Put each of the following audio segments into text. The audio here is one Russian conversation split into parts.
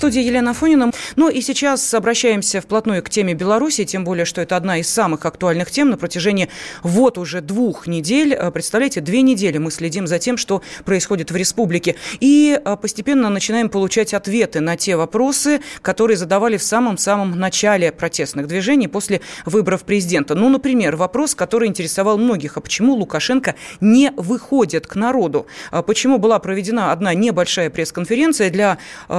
Студии Елена Фонина. Ну и сейчас обращаемся вплотную к теме Беларуси, тем более, что это одна из самых актуальных тем на протяжении вот уже двух недель. Э, представляете, две недели мы следим за тем, что происходит в республике. И э, постепенно начинаем получать ответы на те вопросы, которые задавали в самом-самом начале протестных движений после выборов президента. Ну, например, вопрос, который интересовал многих. А почему Лукашенко не выходит к народу? А почему была проведена одна небольшая пресс-конференция для э,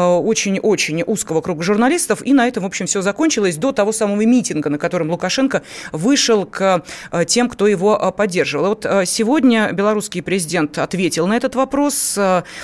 очень узкого круга журналистов. И на этом, в общем, все закончилось до того самого митинга, на котором Лукашенко вышел к э, тем, кто его э, поддерживал. Вот э, сегодня белорусский президент ответил на этот вопрос.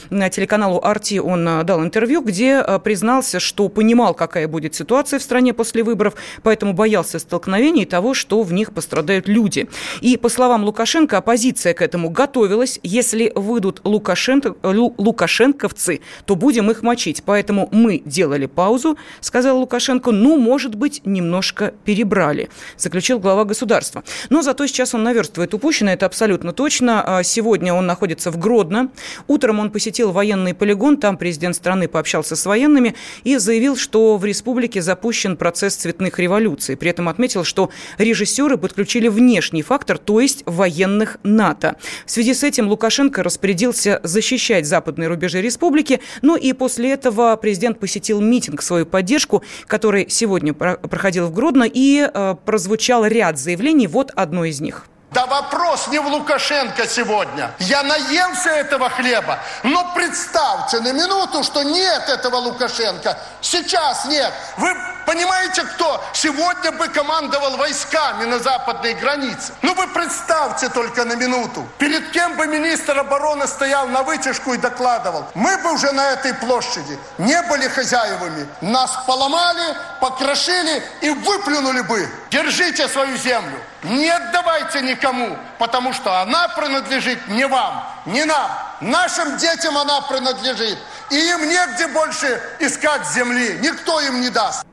На телеканалу «Арти» он дал интервью, где признался, что понимал, какая будет ситуация в стране после выборов, поэтому боялся столкновений и того, что в них пострадают люди. И, по словам Лукашенко, оппозиция к этому готовилась. Если выйдут Лукашенко, лукашенковцы, то будем их мочить. Поэтому мы делали паузу, сказал Лукашенко, ну, может быть, немножко перебрали, заключил глава государства. Но зато сейчас он наверстывает упущенное, это абсолютно точно. А сегодня он находится в Гродно. Утром он посетил военный полигон, там президент страны пообщался с военными и заявил, что в республике запущен процесс цветных революций. При этом отметил, что режиссеры подключили внешний фактор, то есть военных НАТО. В связи с этим Лукашенко распорядился защищать западные рубежи республики, ну и после этого президент посетил митинг в свою поддержку, который сегодня проходил в Гродно, и э, прозвучал ряд заявлений. Вот одно из них. Да вопрос не в Лукашенко сегодня. Я наелся этого хлеба. Но представьте на минуту, что нет этого Лукашенко. Сейчас нет. Вы понимаете, кто сегодня бы командовал войсками на западной границе? Ну вы представьте только на минуту. Перед кем бы министр обороны стоял на вытяжку и докладывал. Мы бы уже на этой площади не были хозяевами. Нас поломали, покрошили и выплюнули бы. Держите свою землю. Не отдавайте никому, потому что она принадлежит не вам, не нам. Нашим детям она принадлежит. И им негде больше искать земли. Никто им не даст.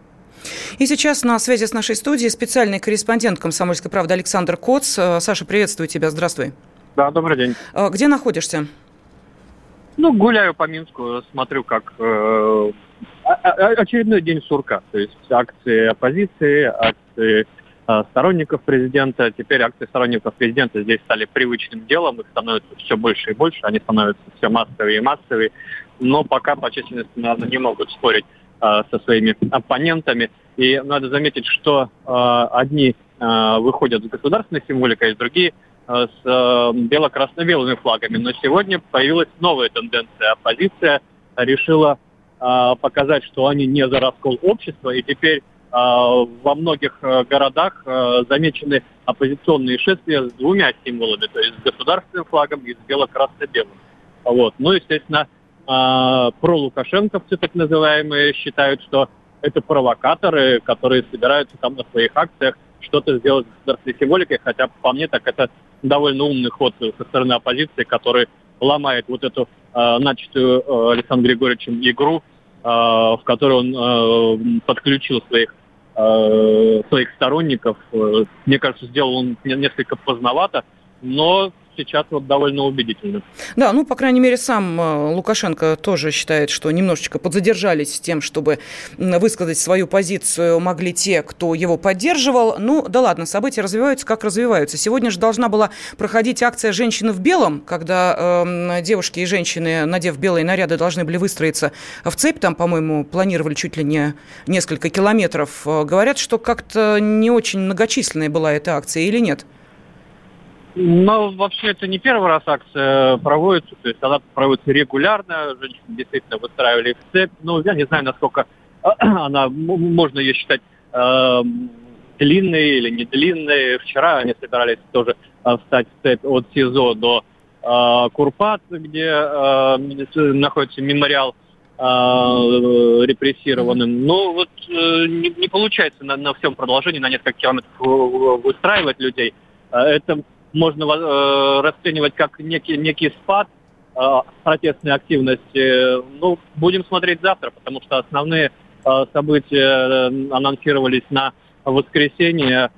И сейчас на связи с нашей студией специальный корреспондент «Комсомольской правды» Александр Коц. Э, Саша, приветствую тебя. Здравствуй. Да, добрый день. Э, где находишься? Ну, гуляю по Минску, смотрю, как э, очередной день сурка. То есть акции оппозиции, акции Э, сторонников президента. Теперь акции сторонников президента здесь стали привычным делом, их становится все больше и больше, они становятся все массовее и массовее, но пока по численности, наверное, не могут спорить со своими оппонентами. И надо заметить, что э, одни э, выходят с государственной символикой, а другие с бело-красно-белыми флагами. Но сегодня появилась новая тенденция. Оппозиция решила показать, что они не за раскол общества, и теперь а, во многих городах замечены оппозиционные шествия с двумя символами, то есть с государственным флагом и с бело-красно-белым. Вот. Ну, естественно, а, пролукашенковцы, так называемые, считают, что это провокаторы, которые собираются там на своих акциях что-то сделать с государственной символикой, хотя по мне так это довольно умный ход со стороны оппозиции, который ломает вот эту э, начатую э, Александром Григорьевичем игру, э, в которой он э, подключил своих Э, своих сторонников. Э, мне кажется, сделал он несколько поздновато, но сейчас вот довольно убедительно. Да, ну, по крайней мере, сам э, Лукашенко тоже считает, что немножечко подзадержались с тем, чтобы высказать свою позицию могли те, кто его поддерживал. Ну, да ладно, события развиваются, как развиваются. Сегодня же должна была проходить акция «Женщины в белом», когда э, девушки и женщины, надев белые наряды, должны были выстроиться в цепь. Там, по-моему, планировали чуть ли не несколько километров. Э, говорят, что как-то не очень многочисленная была эта акция или нет? Ну, вообще, это не первый раз акция проводится, то есть она проводится регулярно, женщины действительно выстраивали в цепь. Ну, я не знаю, насколько она, можно ее считать э, длинной или не длинной. Вчера они собирались тоже э, встать в цепь от СИЗО до э, Курпат, где э, находится мемориал репрессированным. Но вот не, не получается на, на всем продолжении на несколько километров выстраивать людей. Это можно расценивать как некий, некий спад протестной активности. Ну, будем смотреть завтра, потому что основные события анонсировались на воскресенье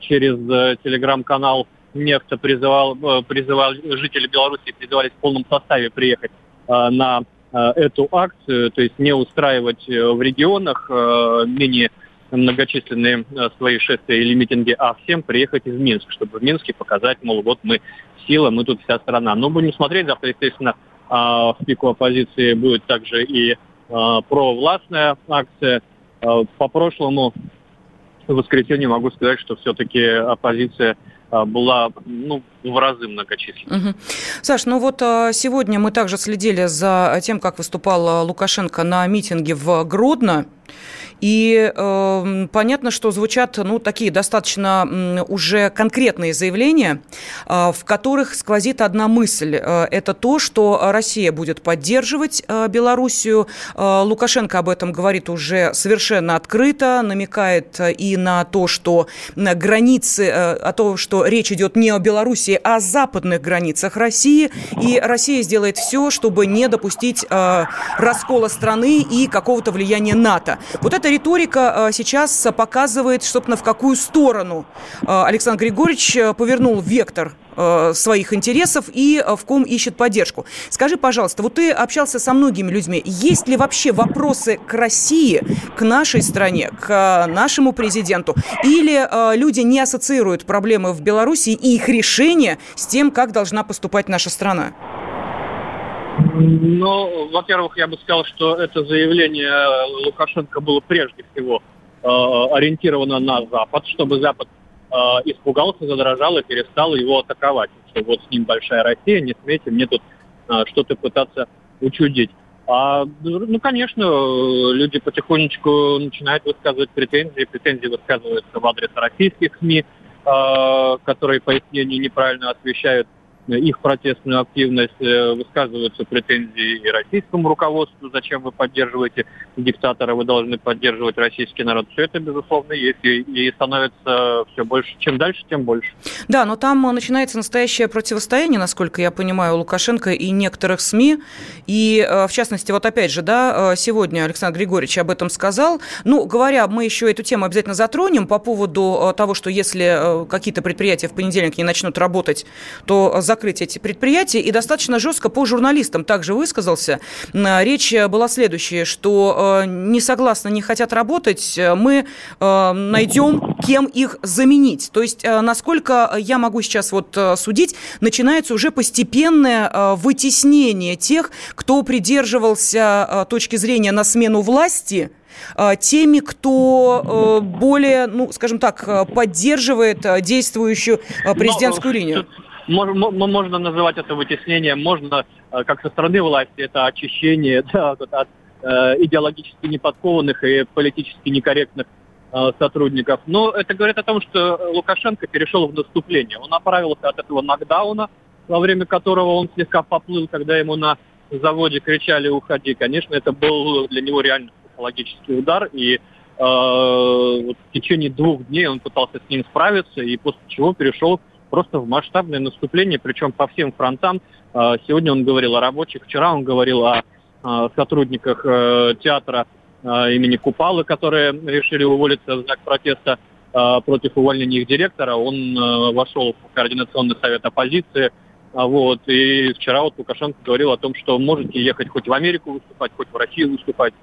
через телеграм-канал Нефта призывал, призывал жители Беларуси призывались в полном составе приехать на Э, эту акцию, то есть не устраивать э, в регионах э, менее многочисленные свои шествия или митинги, а всем приехать из Минска, чтобы в Минске показать, мол, вот мы сила, мы тут вся страна. Но будем смотреть, завтра, естественно, в пику оппозиции будет также и провластная акция. По прошлому воскресенью могу сказать, что все-таки оппозиция а, была ну, в разы многочисленнее. Угу. Саш, ну вот а, сегодня мы также следили за тем, как выступал Лукашенко на митинге в Гродно. И э, понятно, что звучат ну, такие достаточно уже конкретные заявления, э, в которых сквозит одна мысль. Э, это то, что Россия будет поддерживать э, Белоруссию. Э, Лукашенко об этом говорит уже совершенно открыто, намекает э, и на то, что на границы, э, о том, что речь идет не о Белоруссии, а о западных границах России. И Россия сделает все, чтобы не допустить э, раскола страны и какого-то влияния НАТО. Вот это риторика э, сейчас показывает, собственно, в какую сторону э, Александр Григорьевич э, повернул вектор своих интересов и в ком ищет поддержку. Скажи, пожалуйста, вот ты общался со многими людьми. Есть ли вообще вопросы к России, к нашей стране, к нашему президенту? Или люди не ассоциируют проблемы в Беларуси и их решение с тем, как должна поступать наша страна? Ну, во-первых, я бы сказал, что это заявление Лукашенко было прежде всего э, ориентировано на Запад, чтобы Запад э, испугался, задрожал и перестал его атаковать. Что вот с ним большая Россия, не смейте мне тут э, что-то пытаться учудить. А, ну, конечно, люди потихонечку начинают высказывать претензии. Претензии высказываются в адрес российских СМИ, э, которые, по их мнению, неправильно освещают их протестную активность, э, высказываются претензии и российскому руководству, зачем вы поддерживаете диктатора, вы должны поддерживать российский народ. Все это, безусловно, есть и, и становится все больше. Чем дальше, тем больше. Да, но там начинается настоящее противостояние, насколько я понимаю, у Лукашенко и некоторых СМИ. И, э, в частности, вот опять же, да, э, сегодня Александр Григорьевич об этом сказал. Ну, говоря, мы еще эту тему обязательно затронем по поводу того, что если какие-то предприятия в понедельник не начнут работать, то закрыть эти предприятия, и достаточно жестко по журналистам также высказался. Речь была следующая, что э, не согласны, не хотят работать, мы э, найдем, кем их заменить. То есть, э, насколько я могу сейчас вот судить, начинается уже постепенное вытеснение тех, кто придерживался точки зрения на смену власти, теми, кто более, ну, скажем так, поддерживает действующую президентскую Но, линию можно называть это вытеснением, можно э, как со стороны власти это очищение да, от э, идеологически неподкованных и политически некорректных э, сотрудников. Но это говорит о том, что Лукашенко перешел в наступление. Он оправился от этого нокдауна, во время которого он слегка поплыл, когда ему на заводе кричали «уходи». Конечно, это был для него реально психологический удар, и э, в течение двух дней он пытался с ним справиться, и после чего перешел просто в масштабное наступление, причем по всем фронтам. А, сегодня он говорил о рабочих, вчера он говорил о сотрудниках э, театра а, имени Купалы, которые решили уволиться в знак протеста а, против увольнения их директора. Он э, вошел в координационный совет оппозиции. Вот. И вчера вот Лукашенко говорил о том, что можете ехать хоть в Америку выступать, хоть в Россию выступать,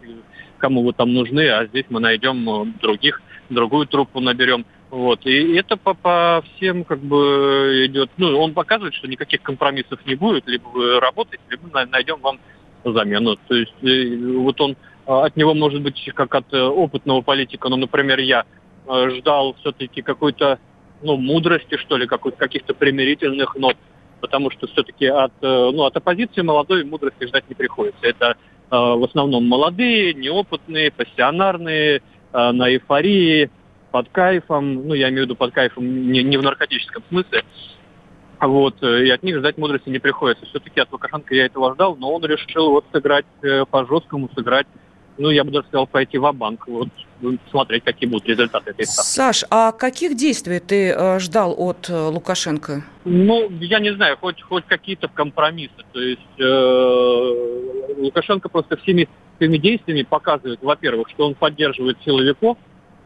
кому вы там нужны, а здесь мы найдем э, других, другую труппу наберем. Вот. И это по, по всем как бы идет. Ну, он показывает, что никаких компромиссов не будет. Либо вы работаете, либо найдем вам замену. То есть э, вот он а, от него, может быть, как от э, опытного политика, ну, например, я э, ждал все-таки какой-то, ну, мудрости, что ли, каких-то примирительных нот, потому что все-таки от, ну, от оппозиции молодой мудрости ждать не приходится. Это в основном молодые, неопытные, пассионарные, на эйфории, под кайфом, ну, я имею в виду под кайфом не, не в наркотическом смысле, Вот, и от них ждать мудрости не приходится. Все-таки от Лукашенко я этого ждал, но он решил вот сыграть по-жесткому, сыграть ну, я бы даже сказал, пойти в банк вот смотреть, какие будут результаты этой ставки. Саш, а каких действий ты э, ждал от э, Лукашенко? Ну, я не знаю, хоть, хоть какие-то компромиссы. То есть э, Лукашенко просто всеми своими действиями показывает, во-первых, что он поддерживает силовиков.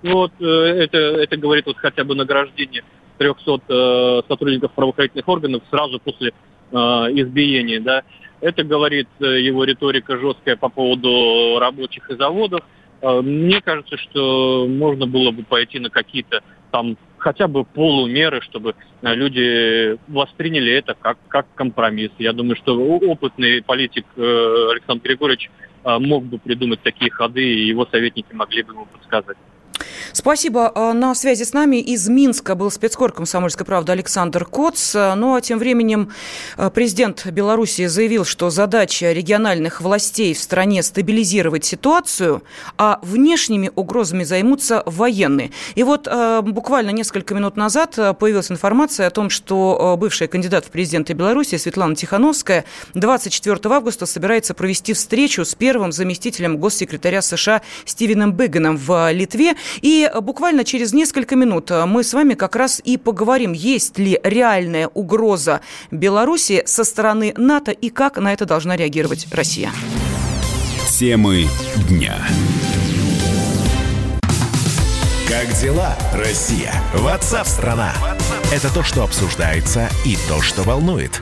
Вот э, это, это говорит вот хотя бы награждение 300 э, сотрудников правоохранительных органов сразу после э, избиения, да. Это говорит э, его риторика жесткая по поводу рабочих и заводов. Э, мне кажется, что можно было бы пойти на какие-то там хотя бы полумеры, чтобы э, люди восприняли это как, как компромисс. Я думаю, что опытный политик Александр Григорьевич мог бы придумать такие ходы, и его советники могли бы ему подсказать. Спасибо. А, на связи с нами из Минска был спецкор «Комсомольской правды» Александр Коц. Ну а тем временем а, президент Беларуси заявил, что задача региональных властей в стране стабилизировать ситуацию, а внешними угрозами займутся военные. И вот буквально несколько минут назад появилась информация о том, что бывшая кандидат в президенты Беларуси Светлана Тихановская 24 августа собирается провести встречу с первым заместителем госсекретаря США Стивеном Бэгганом в Литве. И буквально через несколько минут мы с вами как раз и поговорим, есть ли реальная угроза Беларуси со стороны НАТО и как на это должна реагировать Россия. Темы дня. Как дела, Россия? Ватсап-страна! Это то, что обсуждается и то, что волнует.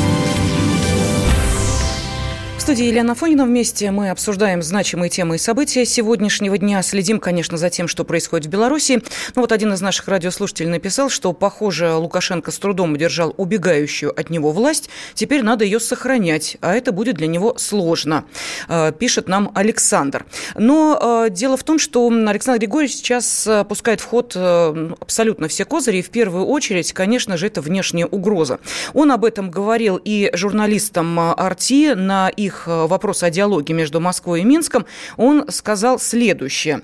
студии Елена Фонина. Вместе мы обсуждаем значимые темы и события сегодняшнего дня. Следим, конечно, за тем, что происходит в Беларуси. Ну вот один из наших радиослушателей написал, что, похоже, Лукашенко с трудом удержал убегающую от него власть. Теперь надо ее сохранять, а это будет для него сложно, э, пишет нам Александр. Но э, дело в том, что Александр Григорьевич сейчас э, пускает в ход абсолютно все козыри. И в первую очередь, конечно же, это внешняя угроза. Он об этом говорил и журналистам Арти на их Э, вопрос о диалоге между Москвой и Минском, он сказал следующее.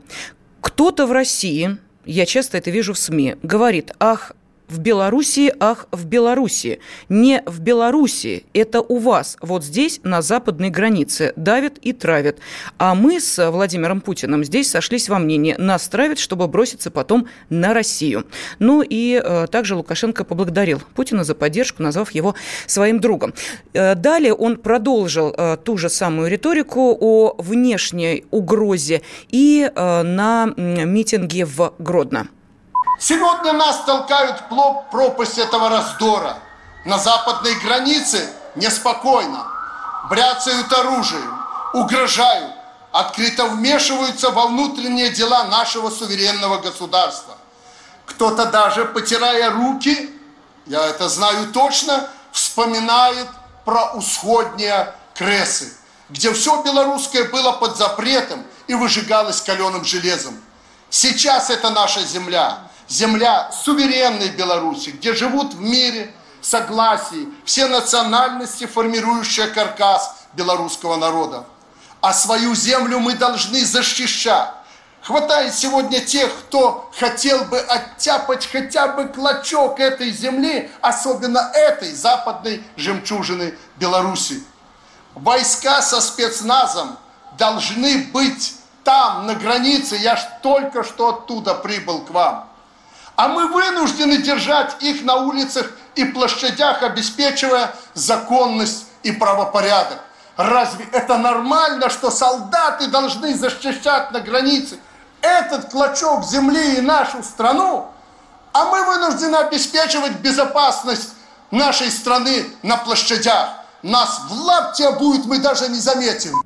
Кто-то в России, я часто это вижу в СМИ, говорит, ах, в Белоруссии, ах, в Белоруссии. Не в Белоруссии, это у вас, вот здесь, на западной границе, давят и травят. А мы с Владимиром Путиным здесь сошлись во мнении, нас травят, чтобы броситься потом на Россию. Ну и э, также Лукашенко поблагодарил Путина за поддержку, назвав его своим другом. Э, далее он продолжил э, ту же самую риторику о внешней угрозе и э, на митинге в Гродно. Сегодня нас толкают в пропасть этого раздора. На западной границе неспокойно. Бряцают оружием, угрожают, открыто вмешиваются во внутренние дела нашего суверенного государства. Кто-то даже, потирая руки, я это знаю точно, вспоминает про усходние кресы, где все белорусское было под запретом и выжигалось каленым железом. Сейчас это наша земля – земля суверенной Беларуси, где живут в мире, согласии все национальности, формирующие каркас белорусского народа. А свою землю мы должны защищать. Хватает сегодня тех, кто хотел бы оттяпать хотя бы клочок этой земли, особенно этой западной жемчужины Беларуси. Войска со спецназом должны быть там, на границе. Я ж только что оттуда прибыл к вам а мы вынуждены держать их на улицах и площадях, обеспечивая законность и правопорядок. Разве это нормально, что солдаты должны защищать на границе этот клочок земли и нашу страну, а мы вынуждены обеспечивать безопасность нашей страны на площадях? Нас в лапте будет, мы даже не заметим.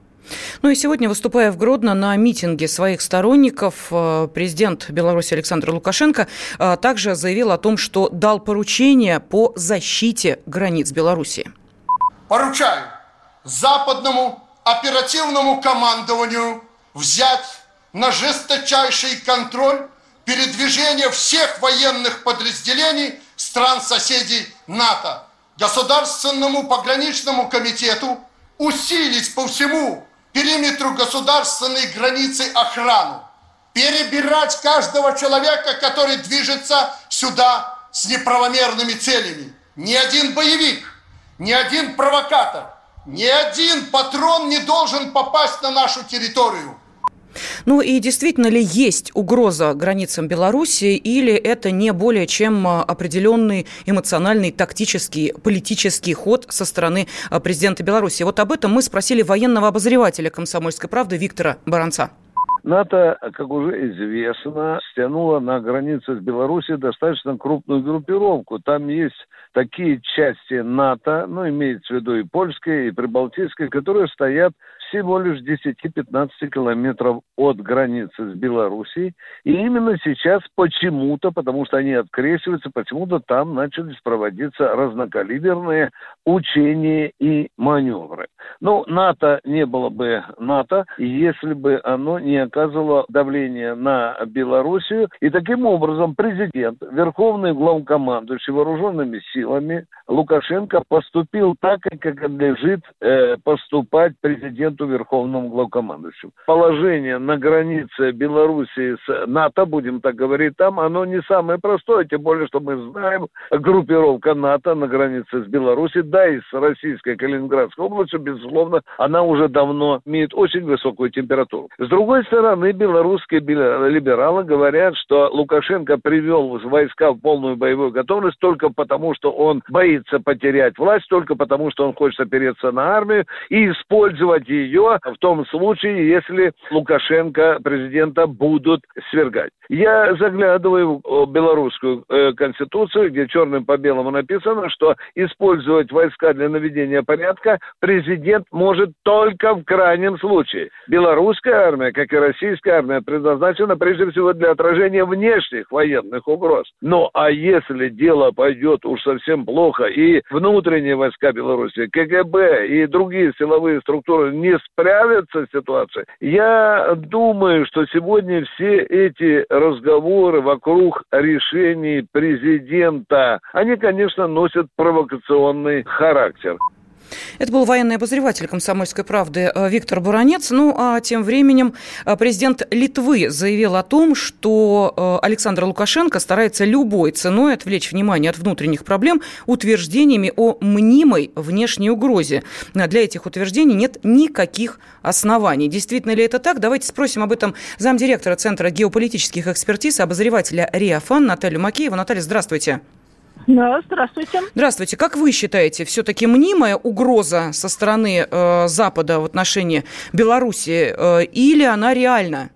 Ну и сегодня, выступая в Гродно на митинге своих сторонников, э, президент Беларуси Александр Лукашенко э, также заявил о том, что дал поручение по защите границ Беларуси. Поручаю западному оперативному командованию взять на жесточайший контроль передвижение всех военных подразделений стран-соседей НАТО. Государственному пограничному комитету усилить по всему периметру государственной границы охрану, перебирать каждого человека, который движется сюда с неправомерными целями. Ни один боевик, ни один провокатор, ни один патрон не должен попасть на нашу территорию. Ну и действительно ли есть угроза границам Беларуси или это не более чем а, определенный эмоциональный, тактический, политический ход со стороны а, президента Беларуси? Вот об этом мы спросили военного обозревателя «Комсомольской правды» Виктора Баранца. НАТО, как уже известно, стянуло на границе с Беларусью достаточно крупную группировку. Там есть такие части НАТО, ну, имеется в виду и польская, и прибалтийская, которые стоят всего лишь 10-15 километров от границы с Белоруссией. И именно сейчас почему-то, потому что они открещиваются, почему-то там начались проводиться разнокалиберные учения и маневры. Ну, НАТО не было бы НАТО, если бы оно не оказывало давление на Белоруссию. И таким образом президент, верховный главкомандующий вооруженными силами Лукашенко поступил так, как надлежит э, поступать президенту президенту Верховному главкомандующему. Положение на границе Белоруссии с НАТО, будем так говорить, там оно не самое простое, тем более, что мы знаем, группировка НАТО на границе с Белоруссией, да и с российской Калининградской областью, безусловно, она уже давно имеет очень высокую температуру. С другой стороны, белорусские либералы говорят, что Лукашенко привел войска в полную боевую готовность только потому, что он боится потерять власть, только потому, что он хочет опереться на армию и использовать ее ее в том случае, если Лукашенко, президента, будут свергать. Я заглядываю в белорусскую э, конституцию, где черным по белому написано, что использовать войска для наведения порядка президент может только в крайнем случае. Белорусская армия, как и российская армия, предназначена прежде всего для отражения внешних военных угроз. Ну а если дело пойдет уж совсем плохо, и внутренние войска Беларуси, КГБ и другие силовые структуры не справятся с ситуацией, я думаю, что сегодня все эти разговоры вокруг решений президента, они, конечно, носят провокационный характер. Это был военный обозреватель «Комсомольской правды» э, Виктор Буранец. Ну, а тем временем э, президент Литвы заявил о том, что э, Александр Лукашенко старается любой ценой отвлечь внимание от внутренних проблем утверждениями о мнимой внешней угрозе. Для этих утверждений нет никаких оснований. Действительно ли это так? Давайте спросим об этом замдиректора Центра геополитических экспертиз, обозревателя РИАФАН Наталью Макееву. Наталья, здравствуйте. Да, здравствуйте. Здравствуйте. Как вы считаете, все-таки мнимая угроза со стороны э, Запада в отношении Беларуси э, или она реальна?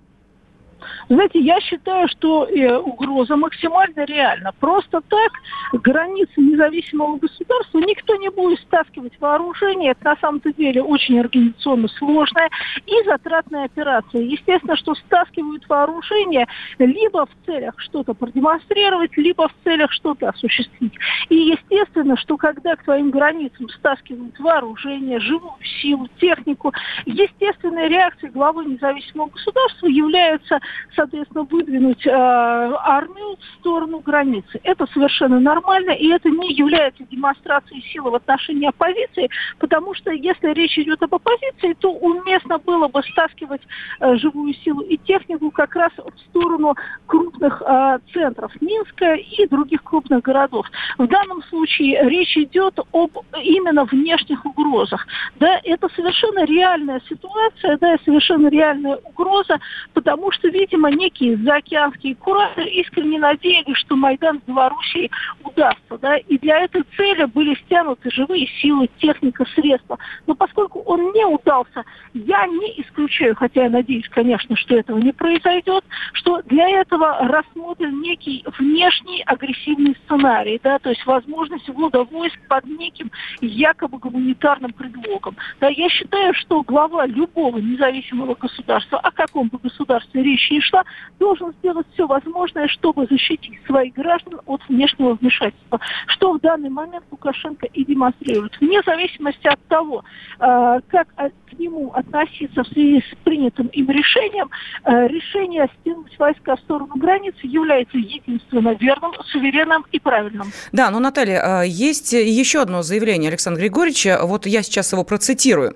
Знаете, я считаю, что э, угроза максимально реальна. Просто так границы независимого государства никто не будет стаскивать вооружение. Это на самом-то деле очень организационно сложная и затратная операция. Естественно, что стаскивают вооружение либо в целях что-то продемонстрировать, либо в целях что-то осуществить. И естественно, что когда к твоим границам стаскивают вооружение, живую силу, технику, естественной реакцией главы независимого государства является соответственно, выдвинуть э, армию в сторону границы. Это совершенно нормально, и это не является демонстрацией силы в отношении оппозиции, потому что если речь идет об оппозиции, то уместно было бы стаскивать э, живую силу и технику как раз в сторону крупных э, центров Минска и других крупных городов. В данном случае речь идет об именно внешних угрозах. Да, это совершенно реальная ситуация, да, совершенно реальная угроза, потому что, видимо, видимо, некие заокеанские кураторы искренне надеялись, что Майдан в Белоруссии удастся. Да? И для этой цели были стянуты живые силы, техника, средства. Но поскольку он не удался, я не исключаю, хотя я надеюсь, конечно, что этого не произойдет, что для этого рассмотрен некий внешний агрессивный сценарий, да, то есть возможность ввода войск под неким якобы гуманитарным предлогом. Да, я считаю, что глава любого независимого государства, о каком бы государстве речь не шла, общества должен сделать все возможное, чтобы защитить своих граждан от внешнего вмешательства, что в данный момент Лукашенко и демонстрирует. Вне зависимости от того, э, как к нему относиться в связи с принятым им решением, э, решение стянуть войска в сторону границы является единственно верным, суверенным и правильным. Да, но, Наталья, э, есть еще одно заявление Александра Григорьевича, вот я сейчас его процитирую.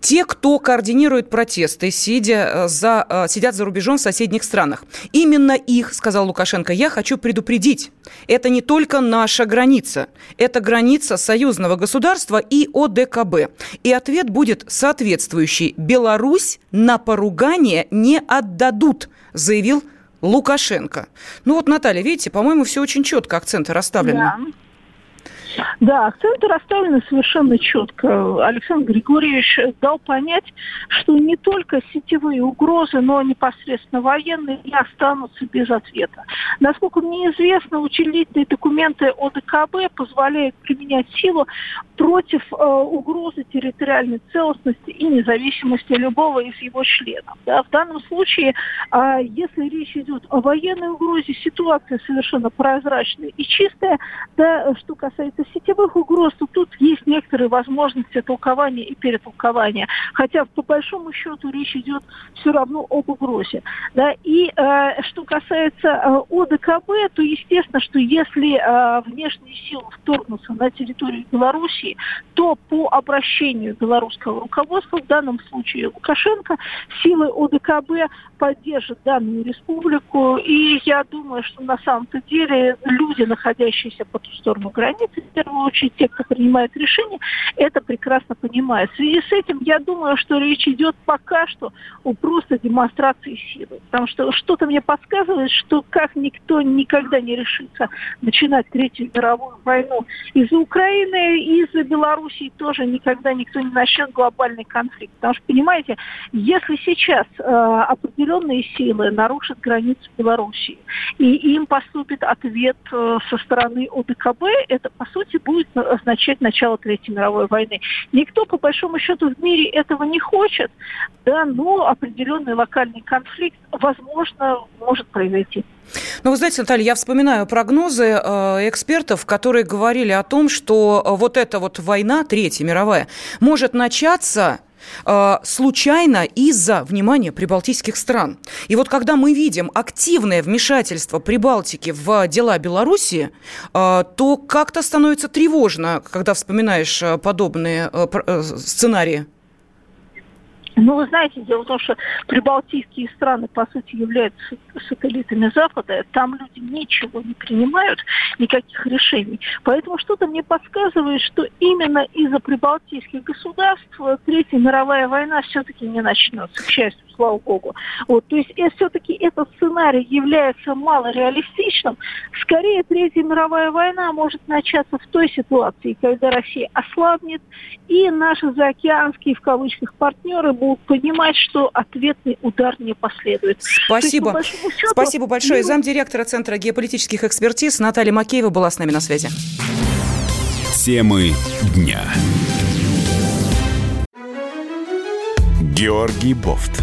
Те, кто координирует протесты, сидя э, за, сидят за рубежом в соседних странах. Именно их, сказал Лукашенко, я хочу предупредить. Это не только наша граница, это граница союзного государства и ОДКБ. И ответ будет соответствующий. Беларусь на поругание не отдадут, заявил Лукашенко. Ну вот, Наталья, видите, по-моему, все очень четко, акценты расставлены. Да. Да, акценты расставлены совершенно четко. Александр Григорьевич дал понять, что не только сетевые угрозы, но непосредственно военные не останутся без ответа. Насколько мне известно, учредительные документы ОДКБ позволяют применять силу против э, угрозы территориальной целостности и независимости любого из его членов. Да, в данном случае, э, если речь идет о военной угрозе, ситуация совершенно прозрачная и чистая. Да, что касается сетевых угроз, то тут есть некоторые возможности толкования и перетолкования. Хотя, по большому счету, речь идет все равно об угрозе. Да? И э, что касается э, ОДКБ, то естественно, что если э, внешние силы вторгнутся на территорию Беларуси, то по обращению белорусского руководства, в данном случае Лукашенко, силы ОДКБ поддержат данную республику. И я думаю, что на самом-то деле люди, находящиеся по ту сторону границы, первую очередь те, кто принимает решения, это прекрасно понимают. В связи с этим я думаю, что речь идет пока что о просто демонстрации силы. Потому что что-то мне подсказывает, что как никто никогда не решится начинать Третью мировую войну из-за Украины, из-за Белоруссии тоже никогда никто не начнет глобальный конфликт. Потому что, понимаете, если сейчас э, определенные силы нарушат границу Белоруссии, и им поступит ответ э, со стороны ОДКБ, это, по сути, будет означать начало Третьей мировой войны. Никто, по большому счету, в мире этого не хочет, да, но определенный локальный конфликт, возможно, может произойти. Ну, вы знаете, Наталья, я вспоминаю прогнозы э, экспертов, которые говорили о том, что э, вот эта вот война, Третья мировая, может начаться э, случайно из-за внимания прибалтийских стран. И вот когда мы видим активное вмешательство Прибалтики в дела Беларуси, то как-то становится тревожно, когда вспоминаешь подобные сценарии. Ну, вы знаете, дело в том, что прибалтийские страны, по сути, являются сателлитами Запада. Там люди ничего не принимают, никаких решений. Поэтому что-то мне подсказывает, что именно из-за прибалтийских государств Третья мировая война все-таки не начнется, к счастью слава богу. Вот, то есть э, все-таки этот сценарий является малореалистичным. Скорее, Третья мировая война может начаться в той ситуации, когда Россия ослабнет, и наши заокеанские, в кавычках, партнеры будут понимать, что ответный удар не последует. Спасибо. Есть, счету, Спасибо большое. Ну... Замдиректора Центра геополитических экспертиз Наталья Макеева была с нами на связи. Темы дня. Георгий Бофт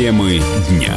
Темы дня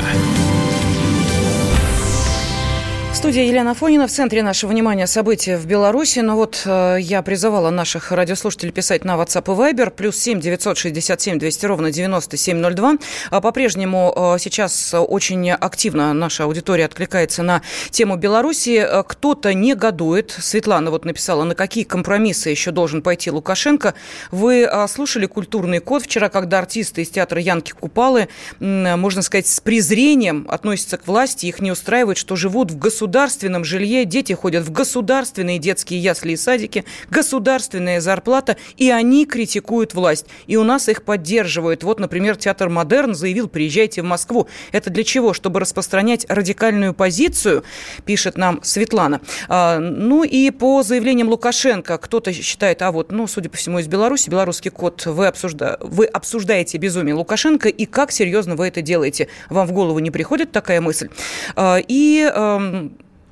студии Елена Фонина. В центре нашего внимания события в Беларуси. Но вот э, я призывала наших радиослушателей писать на WhatsApp и Viber. Плюс семь девятьсот шестьдесят семь двести ровно девяносто семь ноль два. А по-прежнему э, сейчас очень активно наша аудитория откликается на тему Беларуси. Э, кто-то негодует. Светлана вот написала, на какие компромиссы еще должен пойти Лукашенко. Вы э, слушали «Культурный код» вчера, когда артисты из театра Янки Купалы, можно сказать, с презрением относятся к власти. Их не устраивает, что живут в государстве государственном жилье, дети ходят в государственные детские ясли и садики, государственная зарплата, и они критикуют власть. И у нас их поддерживают. Вот, например, театр «Модерн» заявил, приезжайте в Москву. Это для чего? Чтобы распространять радикальную позицию, пишет нам Светлана. А, ну и по заявлениям Лукашенко, кто-то считает, а вот, ну, судя по всему, из Беларуси, белорусский код, вы, обсужда... вы обсуждаете безумие Лукашенко, и как серьезно вы это делаете? Вам в голову не приходит такая мысль? А, и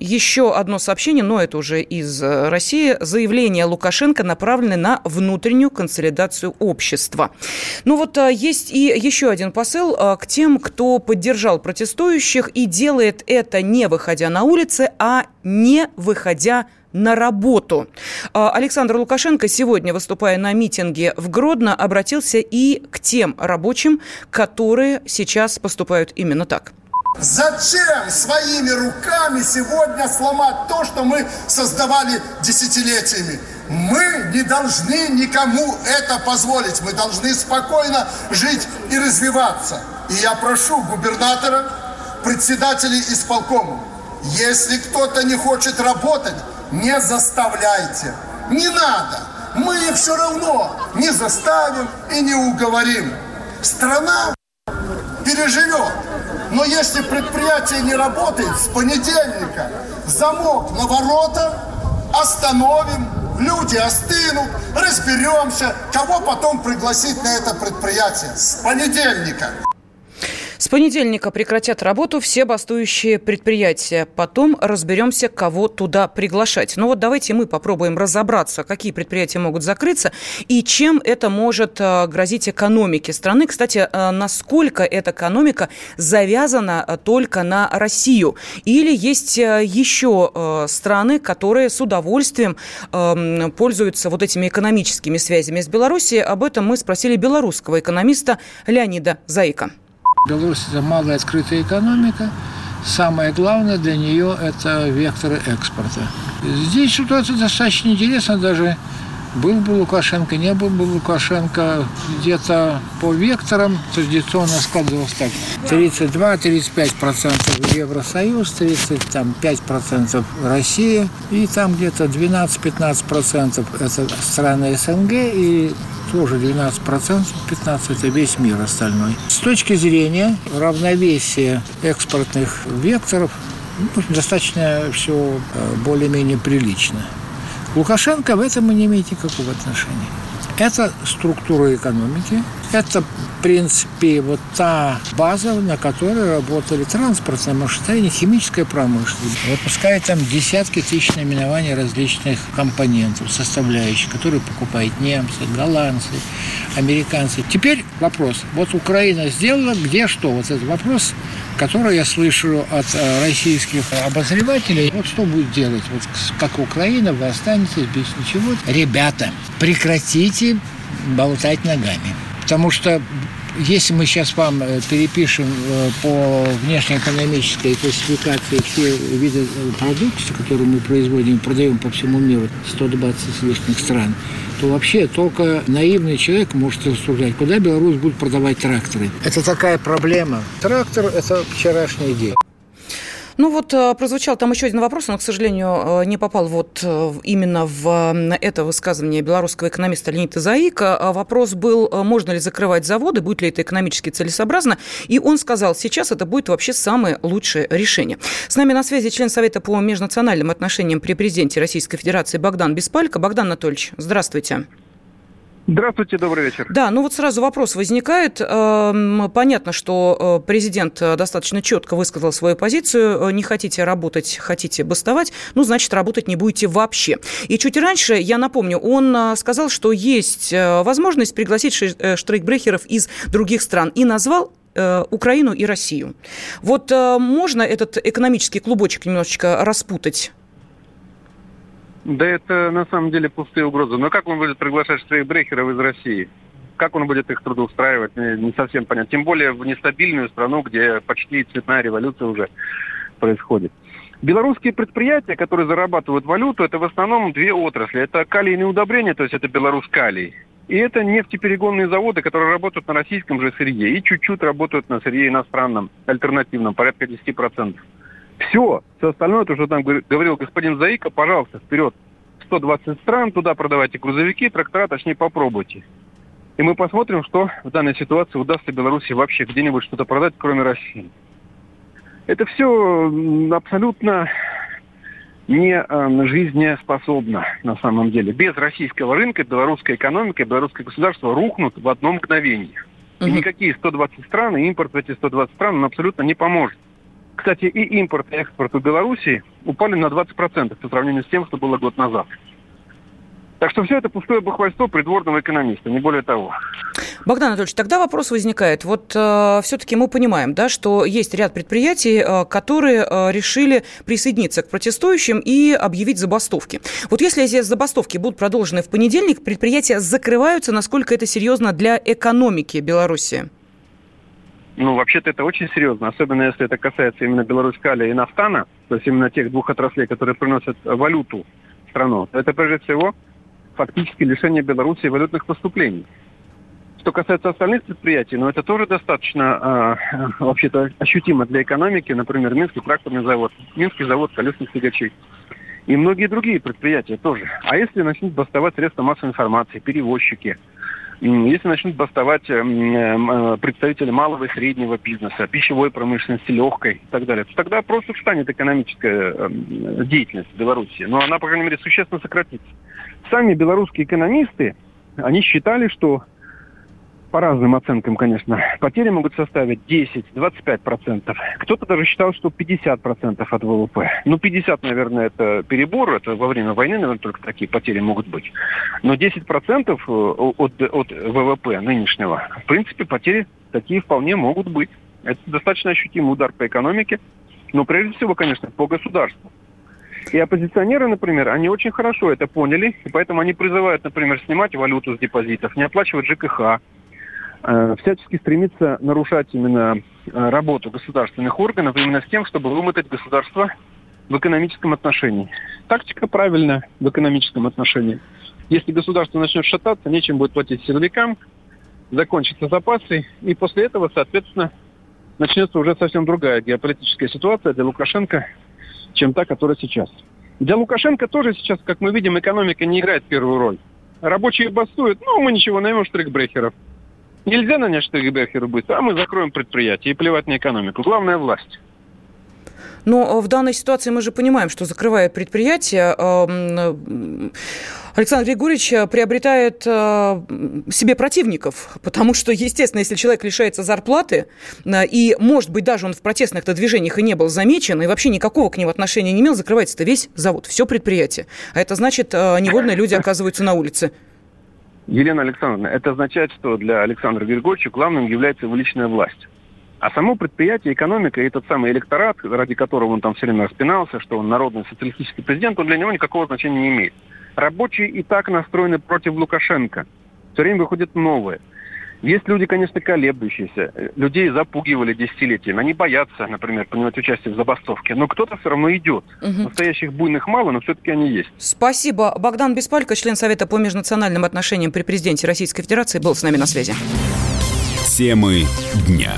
еще одно сообщение, но это уже из э, России. Заявление Лукашенко направлены на внутреннюю консолидацию общества. Ну вот э, есть и еще один посыл э, к тем, кто поддержал протестующих и делает это не выходя на улицы, а не выходя на работу. Александр Лукашенко сегодня, выступая на митинге в Гродно, обратился и к тем рабочим, которые сейчас поступают именно так. Зачем своими руками сегодня сломать то, что мы создавали десятилетиями? Мы не должны никому это позволить. Мы должны спокойно жить и развиваться. И я прошу губернатора, председателей исполкома, если кто-то не хочет работать, не заставляйте. Не надо. Мы их все равно не заставим и не уговорим. Страна переживет. Но если предприятие не работает, с понедельника замок на ворота остановим, люди остынут, разберемся, кого потом пригласить на это предприятие. С понедельника. С понедельника прекратят работу все бастующие предприятия. Потом разберемся, кого туда приглашать. Но ну вот давайте мы попробуем разобраться, какие предприятия могут закрыться и чем это может э, грозить экономике страны. Кстати, э, насколько эта экономика завязана э, только на Россию? Или есть еще страны, которые с удовольствием эм, пользуются вот этими экономическими связями с Белоруссией? Об этом мы спросили белорусского экономиста Леонида Заика. Беларусь – это малая открытая экономика. Самое главное для нее – это векторы экспорта. Здесь ситуация достаточно интересна даже был бы Лукашенко, не был бы Лукашенко, где-то по векторам традиционно складывалось так. 32-35% Евросоюз, 35% Россия, и там где-то 12-15% это страны СНГ, и тоже 12%, 15% это весь мир остальной. С точки зрения равновесия экспортных векторов, ну, достаточно все э, более-менее прилично. Лукашенко в этом и не имеет никакого отношения. Это структура экономики, это, в принципе, вот та база, на которой работали транспортное машиностроение, химическая промышленность. Выпускает там десятки тысяч наименований различных компонентов, составляющих, которые покупают немцы, голландцы, американцы. Теперь вопрос. Вот Украина сделала где что? Вот этот вопрос которую я слышу от э, российских обозревателей. Вот что будет делать? Вот как Украина, вы останетесь без ничего. Ребята, прекратите болтать ногами. Потому что если мы сейчас вам э, перепишем э, по внешнеэкономической классификации все виды продукции, которые мы производим и продаем по всему миру, 120 с лишних стран, то вообще только наивный человек может рассуждать, куда Беларусь будет продавать тракторы. Это такая проблема. Трактор – это вчерашний день. Ну вот э, прозвучал там еще один вопрос, он, к сожалению, э, не попал вот э, именно в это высказывание белорусского экономиста Леонида Заика. А вопрос был, можно ли закрывать заводы, будет ли это экономически целесообразно. И он сказал, сейчас это будет вообще самое лучшее решение. С нами на связи член Совета по межнациональным отношениям при президенте Российской Федерации Богдан Беспалько. Богдан Анатольевич, здравствуйте. Здравствуйте, добрый вечер. Да, ну вот сразу вопрос возникает. Эм, понятно, что э, президент э, достаточно четко высказал свою позицию. Э, не хотите работать, хотите бастовать, ну, значит, работать не будете вообще. И чуть раньше, я напомню, он сказал, что есть возможность пригласить штрейкбрехеров из других стран и назвал Украину и Россию. Вот можно этот экономический клубочек немножечко распутать? Да это на самом деле пустые угрозы. Но как он будет приглашать штрейкбрехеров из России? Как он будет их трудоустраивать, не, не совсем понятно. Тем более в нестабильную страну, где почти цветная революция уже происходит. Белорусские предприятия, которые зарабатывают валюту, это в основном две отрасли. Это калийные удобрения, то есть это белорус калий. И это нефтеперегонные заводы, которые работают на российском же сырье и чуть-чуть работают на сырье иностранном, альтернативном, порядка 10%. Все. Все остальное, то, что там говорил господин Заика, пожалуйста, вперед. 120 стран, туда продавайте грузовики, трактора, точнее, попробуйте. И мы посмотрим, что в данной ситуации удастся Беларуси вообще где-нибудь что-то продать, кроме России. Это все абсолютно не э, жизнеспособно на самом деле. Без российского рынка белорусская экономика и белорусское государство рухнут в одно мгновение. И никакие 120 стран, и импорт в эти 120 стран он абсолютно не поможет. Кстати, и импорт, и экспорт у Беларуси упали на 20% по сравнению с тем, что было год назад. Так что все это пустое бахвальство придворного экономиста, не более того. Богдан Анатольевич, тогда вопрос возникает. Вот э, все-таки мы понимаем, да, что есть ряд предприятий, э, которые э, решили присоединиться к протестующим и объявить забастовки. Вот если эти забастовки будут продолжены в понедельник, предприятия закрываются, насколько это серьезно для экономики Беларуси? Ну, вообще-то это очень серьезно, особенно если это касается именно Беларусь-Каля и Нафтана, то есть именно тех двух отраслей, которые приносят валюту в страну. Это прежде всего фактически лишение Беларуси валютных поступлений. Что касается остальных предприятий, ну это тоже достаточно э, вообще-то ощутимо для экономики, например, Минский тракторный завод, Минский завод колесных тягачей и многие другие предприятия тоже. А если начнут бастовать средства массовой информации, перевозчики, если начнут бастовать э, э, представители малого и среднего бизнеса, пищевой промышленности, легкой и так далее, то тогда просто встанет экономическая э, деятельность в Беларуси. Но она, по крайней мере, существенно сократится сами белорусские экономисты, они считали, что по разным оценкам, конечно, потери могут составить 10-25%. Кто-то даже считал, что 50% от ВВП. Ну, 50, наверное, это перебор, это во время войны, наверное, только такие потери могут быть. Но 10% э, от, от ВВП нынешнего, в принципе, потери такие вполне могут быть. Это достаточно ощутимый удар по экономике, но прежде всего, конечно, по государству. И оппозиционеры, например, они очень хорошо это поняли, и поэтому они призывают, например, снимать валюту с депозитов, не оплачивать ЖКХ, всячески стремиться нарушать именно э, работу государственных органов именно с тем, чтобы вымотать государство в экономическом отношении. Тактика правильная в экономическом отношении. Если государство начнет шататься, нечем будет платить силовикам, закончатся запасы, и после этого, соответственно, начнется уже совсем другая геополитическая ситуация для Лукашенко, чем та, которая сейчас. Для Лукашенко тоже сейчас, как мы видим, экономика не играет первую роль. Рабочие бастуют, ну, мы ничего, наймем штрихбрехеров. Нельзя нанять штрихбрехеры быстро, а мы закроем предприятие и плевать на экономику. Главное – власть. Но в данной ситуации мы же понимаем, что закрывая предприятие, Александр Григорьевич приобретает себе противников, потому что, естественно, если человек лишается зарплаты, и, может быть, даже он в протестных-то движениях и не был замечен, и вообще никакого к нему отношения не имел, закрывается-то весь завод, все предприятие. А это значит, невольно люди оказываются на улице. Елена Александровна, это означает, что для Александра Григорьевича главным является его личная власть. А само предприятие, экономика и тот самый электорат, ради которого он там все время распинался, что он народный социалистический президент, он для него никакого значения не имеет. Рабочие и так настроены против Лукашенко. Все время выходит новое. Есть люди, конечно, колеблющиеся. Людей запугивали десятилетиями. Они боятся, например, принимать участие в забастовке. Но кто-то все равно идет. Угу. Настоящих буйных мало, но все-таки они есть. Спасибо. Богдан Беспалько, член Совета по межнациональным отношениям при президенте Российской Федерации, был с нами на связи. Темы дня.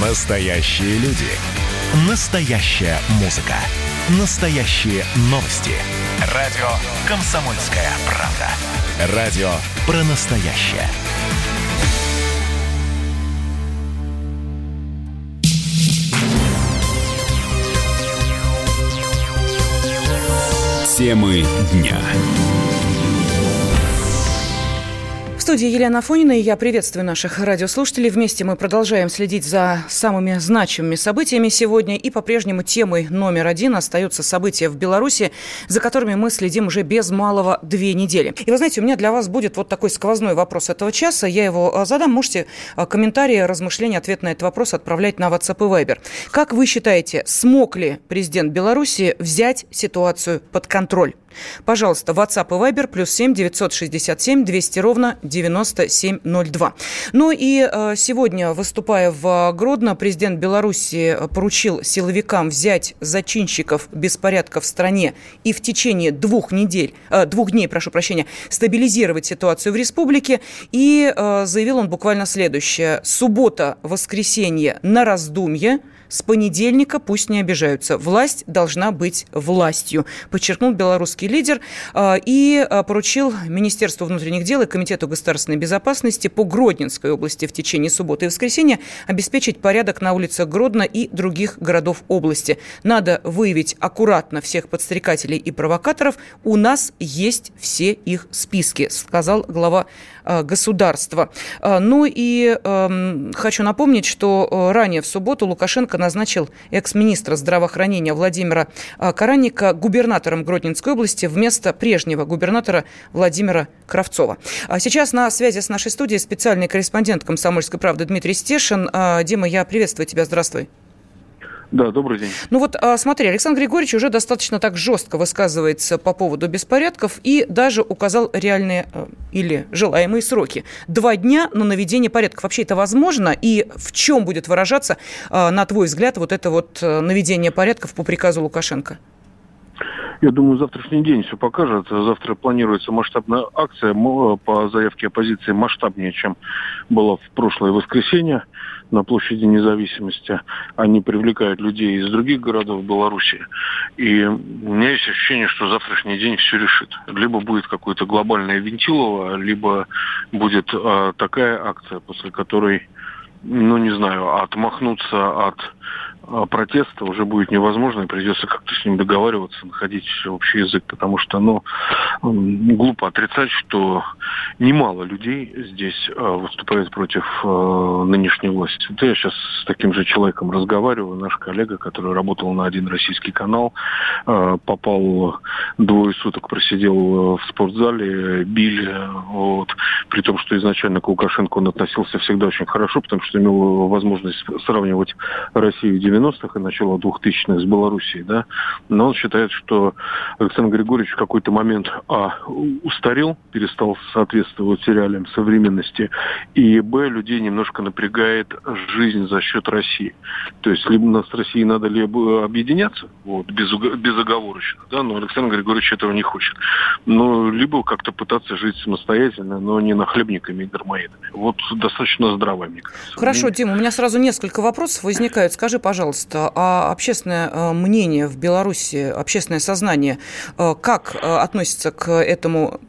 Настоящие люди. Настоящая музыка. Настоящие новости. Радио «Комсомольская правда». Радио про настоящее. Темы дня студии Елена Афонина, и я приветствую наших радиослушателей. Вместе мы продолжаем следить за самыми значимыми событиями сегодня. И по-прежнему темой номер один остаются события в Беларуси, за которыми мы следим уже без малого две недели. И вы знаете, у меня для вас будет вот такой сквозной вопрос этого часа. Я его а, задам. Можете а, комментарии, размышления, ответ на этот вопрос отправлять на WhatsApp и Viber. Как вы считаете, смог ли президент Беларуси взять ситуацию под контроль? Пожалуйста, WhatsApp и Viber плюс 7 967 200 ровно 9702. Ну и э, сегодня, выступая в Гродно, президент Беларуси поручил силовикам взять зачинщиков беспорядков в стране и в течение двух недель, э, двух дней, прошу прощения, стабилизировать ситуацию в республике. И э, заявил он буквально следующее. Суббота, воскресенье на раздумье – с понедельника пусть не обижаются. Власть должна быть властью, подчеркнул белорусский лидер а, и а, поручил Министерству внутренних дел и Комитету государственной безопасности по Гродненской области в течение субботы и воскресенья обеспечить порядок на улицах Гродно и других городов области. Надо выявить аккуратно всех подстрекателей и провокаторов. У нас есть все их списки, сказал глава государства. Ну и э, хочу напомнить, что э, ранее в субботу Лукашенко назначил экс-министра здравоохранения Владимира Каранника губернатором Гродненской области вместо прежнего губернатора Владимира Кравцова. А сейчас на связи с нашей студией специальный корреспондент «Комсомольской правды» Дмитрий Стешин. Дима, я приветствую тебя. Здравствуй. Да, добрый день. Ну вот а, смотри, Александр Григорьевич уже достаточно так жестко высказывается по поводу беспорядков и даже указал реальные э, или желаемые сроки. Два дня на наведение порядков. Вообще это возможно? И в чем будет выражаться, а, на твой взгляд, вот это вот э, наведение порядков по приказу Лукашенко? Я думаю, завтрашний день все покажет. Завтра планируется масштабная акция по заявке оппозиции масштабнее, чем было в прошлое воскресенье на площади независимости. Они привлекают людей из других городов Беларуси. И у меня есть ощущение, что завтрашний день все решит. Либо будет какое-то глобальное вентилово, либо будет э, такая акция, после которой, ну не знаю, отмахнуться от протеста уже будет невозможно, и придется как-то с ним договариваться, находить общий язык, потому что, ну, глупо отрицать, что немало людей здесь а, выступают против а, нынешней власти. Вот я сейчас с таким же человеком разговариваю, наш коллега, который работал на один российский канал, попал двое суток, просидел в спортзале, били, вот, при том, что изначально к Лукашенко он относился всегда очень хорошо, потому что имел возможность сравнивать Россию 90-х и начало 2000-х с Белоруссией, да, но он считает, что Александр Григорьевич в какой-то момент, а, устарел, перестал соответствовать реалиям современности, и, б, людей немножко напрягает жизнь за счет России. То есть, либо нас с Россией надо либо объединяться, вот, без, безоговорочно, да, но Александр Григорьевич этого не хочет. Но либо как-то пытаться жить самостоятельно, но не нахлебниками и дармоедами. Вот достаточно здравое, мне кажется. Хорошо, Дим, у меня сразу несколько вопросов возникают. Скажи, пожалуйста, пожалуйста, а общественное э, мнение в Беларуси, общественное сознание, э, как э, относится к этому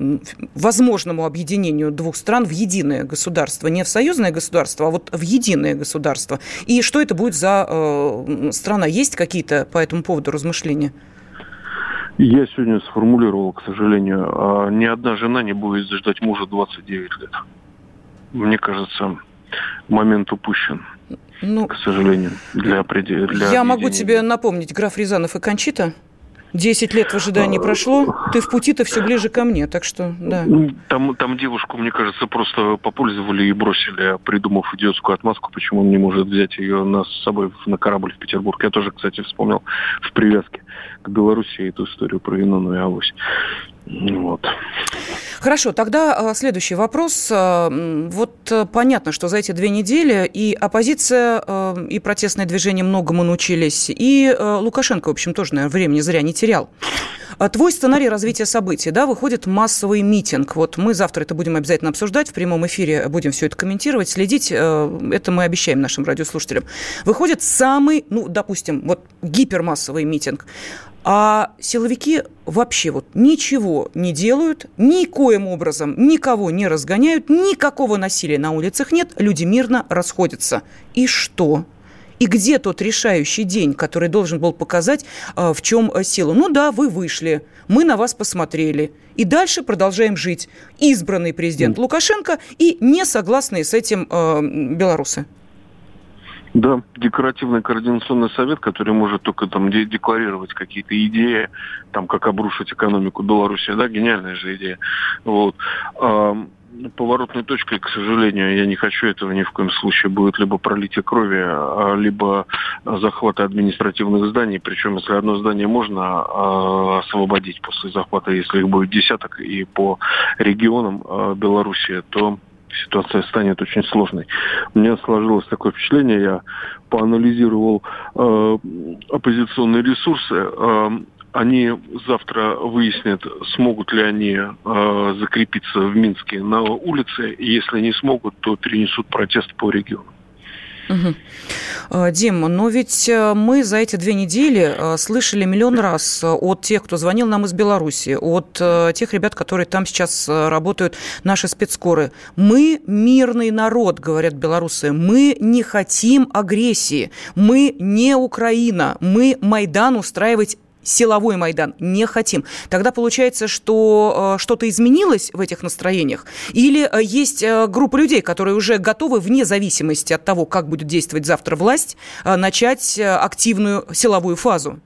возможному объединению двух стран в единое государство? Не в союзное государство, а вот в единое государство. И что это будет за страна? Есть какие-то по этому поводу размышления? Я сегодня сформулировал, к сожалению, а ни одна жена не будет ждать мужа 29 лет. Мне кажется, момент упущен. Ну, к сожалению, для, для Я могу тебе напомнить, граф Рязанов и Кончита. Десять лет в ожидании прошло, ты в пути-то все ближе ко мне, так что, да. Ну, там, там девушку, мне кажется, просто попользовали и бросили, придумав идиотскую отмазку, почему он не может взять ее на, с собой на корабль в Петербург. Я тоже, кстати, вспомнил в привязке к Беларуси эту историю про Юнону и Авось. Вот. Хорошо, тогда а, следующий вопрос. А, вот э, понятно, что за эти две недели и оппозиция, а, и протестное движение многому научились, и Лукашенко, в общем, тоже, наверное, времени зря не терял. Твой сценарий развития событий, да, выходит массовый митинг. Вот мы завтра это будем обязательно обсуждать, в прямом эфире будем все это комментировать, следить. Э, это мы обещаем нашим радиослушателям. Выходит самый, ну, допустим, вот гипермассовый митинг. А силовики вообще вот ничего не делают, никоим образом никого не разгоняют, никакого насилия на улицах нет, люди мирно расходятся. И что? И где тот решающий день, который должен был показать, а, в чем сила? Ну да, вы вышли, мы на вас посмотрели. И дальше продолжаем жить. Избранный президент Лукашенко и не согласные с этим э, белорусы. Да, декоративный координационный совет, который может только там декларировать какие-то идеи, там как обрушить экономику Беларуси, да, гениальная же идея. Вот. поворотной точкой, к сожалению, я не хочу этого ни в коем случае, будет либо пролитие крови, а, либо захват административных зданий. Причем, если одно здание можно а, освободить после захвата, если их будет десяток, и по регионам а, Беларуси, то ситуация станет очень сложной. У меня сложилось такое впечатление, я поанализировал э, оппозиционные ресурсы. Э, они завтра выяснят, смогут ли они э, закрепиться в Минске на улице. Если не смогут, то перенесут протест по региону. Угу. Дим, но ведь э, мы за эти две недели э, слышали миллион раз от тех, кто звонил нам из Беларуси, от тех ребят, которые там сейчас работают, наши спецскоры. Мы мирный народ, говорят белорусы. Мы не хотим агрессии. Мы не Украина. Мы Майдан устраивать силовой Майдан не хотим. Тогда получается, что э, что-то изменилось в этих настроениях? Или э, есть э, группа людей, которые уже готовы, вне зависимости от того, как будет действовать завтра власть, начать активную силовую фазу?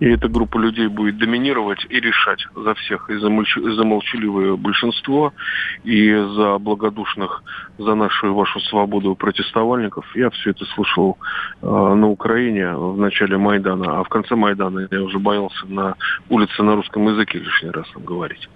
И эта группа людей будет доминировать и решать за всех, и за, молч... за молчаливое большинство, и за благодушных, за нашу и вашу свободу протестовальников. Я все это слышал э, на Украине в начале Майдана, а в конце Майдана я уже боялся на улице на русском языке лишний раз говорить.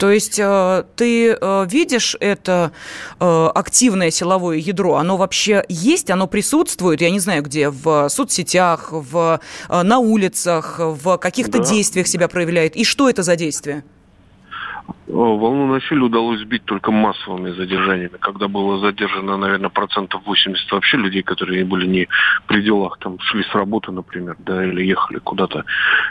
То есть э, ты э, видишь это э, активное силовое ядро, оно вообще есть, оно присутствует, я не знаю где, в соцсетях, в, на улицах, в каких-то да. действиях себя проявляет. И что это за действие? Волну насилия удалось сбить только массовыми задержаниями, когда было задержано, наверное, процентов 80 вообще людей, которые были не при делах, там шли с работы, например, да, или ехали куда-то.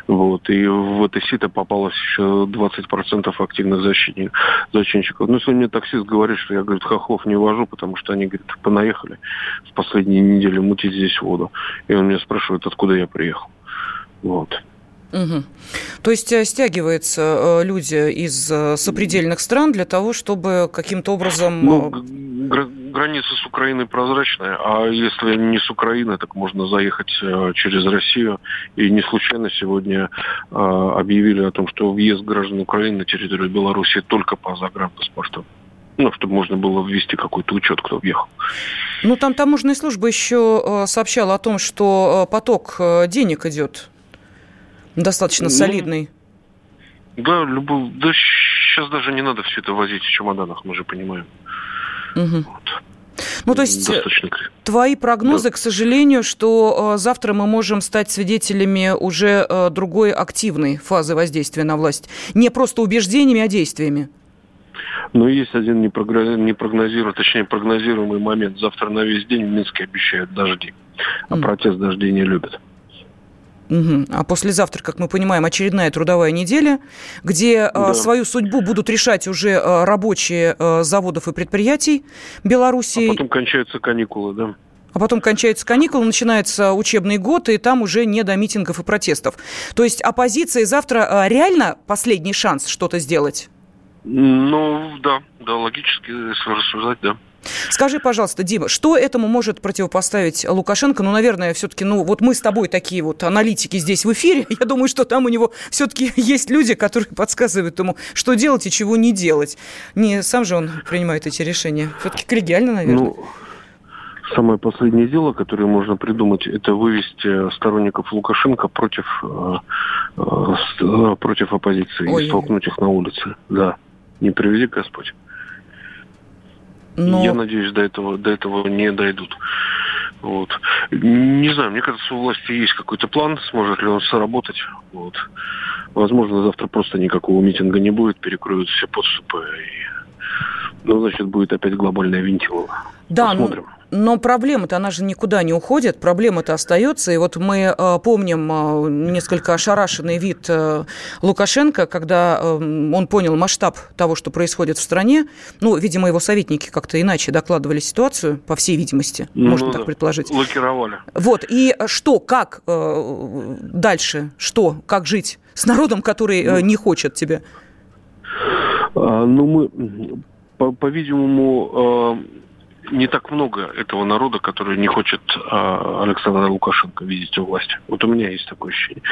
Вот. И в это сито попалось еще 20% активных защитников, зачинщиков. Ну, если мне таксист говорит, что я, говорит, хохлов не вожу, потому что они, говорит, понаехали в последние недели мутить здесь воду. И он меня спрашивает, откуда я приехал. Вот. Угу. То есть э, стягиваются э, люди из э, сопредельных стран для того, чтобы каким-то образом... Ну, граница с Украиной прозрачная, а если не с Украины, так можно заехать через Россию. И не случайно сегодня объявили о том, что въезд граждан Украины на территорию Беларуси только по загранпаспорту. Ну, чтобы можно было ввести какой-то учет, кто въехал. Ну, там таможенная служба еще сообщала о том, что поток денег идет достаточно ну, солидный. Да, любой, да сейчас даже не надо все это возить в чемоданах, мы же понимаем. Угу. Вот. Ну, то есть Достаточно... твои прогнозы, да. к сожалению, что э, завтра мы можем стать свидетелями уже э, другой активной фазы воздействия на власть. Не просто убеждениями, а действиями. Но есть один непрогнозируемый, точнее прогнозируемый момент. Завтра на весь день в Минске обещают дожди. А mm. протест дождей не любят. Угу. А послезавтра, как мы понимаем, очередная трудовая неделя, где а, да. свою судьбу будут решать уже а, рабочие а, заводов и предприятий Беларуси. А потом кончаются каникулы, да. А потом кончаются каникулы, начинается учебный год, и там уже не до митингов и протестов. То есть оппозиция завтра реально последний шанс что-то сделать? Ну, да, да, логически, если рассуждать, да. Скажи, пожалуйста, Дима, что этому может противопоставить Лукашенко? Ну, наверное, все-таки, ну, вот мы с тобой такие вот аналитики здесь в эфире. Я думаю, что там у него все-таки есть люди, которые подсказывают ему, что делать и чего не делать. Не сам же он принимает эти решения. Все-таки коллегиально, наверное. Ну, самое последнее дело, которое можно придумать, это вывести сторонников Лукашенко против, э, э, против оппозиции Ой. и столкнуть их на улице. Да. Не приведи Господь. Но... Я надеюсь, до этого, до этого не дойдут. Вот. Не знаю, мне кажется, у власти есть какой-то план, сможет ли он сработать. Вот. Возможно, завтра просто никакого митинга не будет, перекроют все подступы. И... Ну, значит, будет опять глобальная винтилова. Да, Посмотрим. Ну... Но проблема-то, она же никуда не уходит, проблема-то остается. И вот мы э, помним э, несколько ошарашенный вид э, Лукашенко, когда э, он понял масштаб того, что происходит в стране. Ну, видимо, его советники как-то иначе докладывали ситуацию, по всей видимости, ну, можно так предположить. Лакировали. Вот, и что, как дальше, что, как жить с народом, который ну, не хочет тебя? А, ну, мы, по- по-видимому, не так много этого народа, который не хочет э, Александра Лукашенко видеть у власти. Вот у меня есть такое ощущение.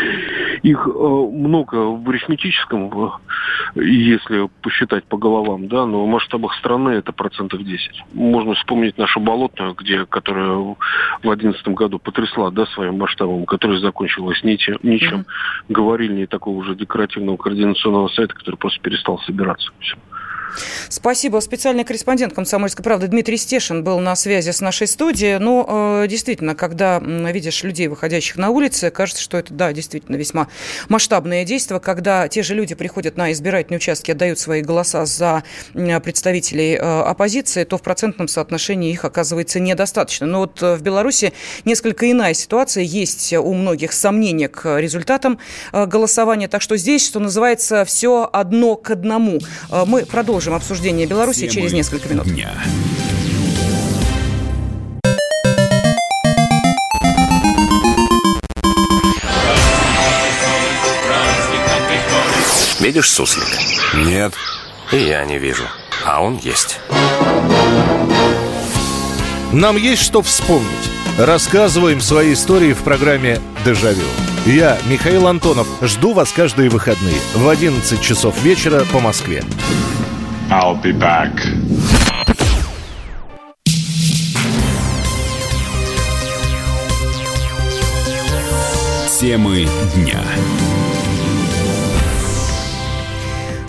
Их э, много в арифметическом, если посчитать по головам, да, но в масштабах страны это процентов 10. Можно вспомнить нашу болотную, где, которая в 2011 году потрясла да, своим масштабом, которая закончилась ничем. ничем. Mm-hmm. Говорили не такого уже декоративного координационного совета, который просто перестал собираться. Все. Спасибо. Специальный корреспондент «Комсомольской правды» Дмитрий Стешин был на связи с нашей студией. Ну, э, действительно, когда видишь людей, выходящих на улицы, кажется, что это, да, действительно весьма масштабное действие, когда те же люди приходят на избирательные участки, отдают свои голоса за представителей э, оппозиции, то в процентном соотношении их оказывается недостаточно. Но вот э, в Беларуси несколько иная ситуация. Есть у многих сомнения к результатам голосования. Так что здесь, что называется, все одно к одному. Мы продолжим Продолжим обсуждение Беларуси Темы через несколько минут. Дня. Видишь суслик? Нет. И я не вижу. А он есть. Нам есть что вспомнить. Рассказываем свои истории в программе «Дежавю». Я, Михаил Антонов, жду вас каждые выходные в 11 часов вечера по Москве. I'll be back. Темы дня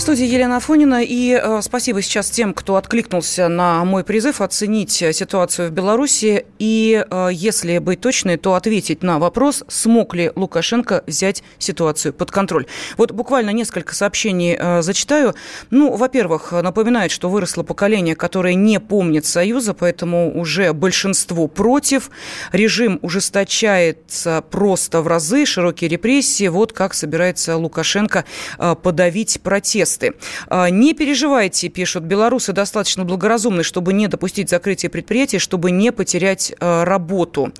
студии Елена Афонина. И э, спасибо сейчас тем, кто откликнулся на мой призыв оценить ситуацию в Беларуси. И, э, если быть точной, то ответить на вопрос, смог ли Лукашенко взять ситуацию под контроль. Вот буквально несколько сообщений э, зачитаю. Ну, во-первых, напоминает, что выросло поколение, которое не помнит Союза, поэтому уже большинство против. Режим ужесточается просто в разы, широкие репрессии. Вот как собирается Лукашенко э, подавить протест протесты. А, не переживайте, пишут, белорусы достаточно благоразумны, чтобы не допустить закрытия предприятий, чтобы не потерять а, работу.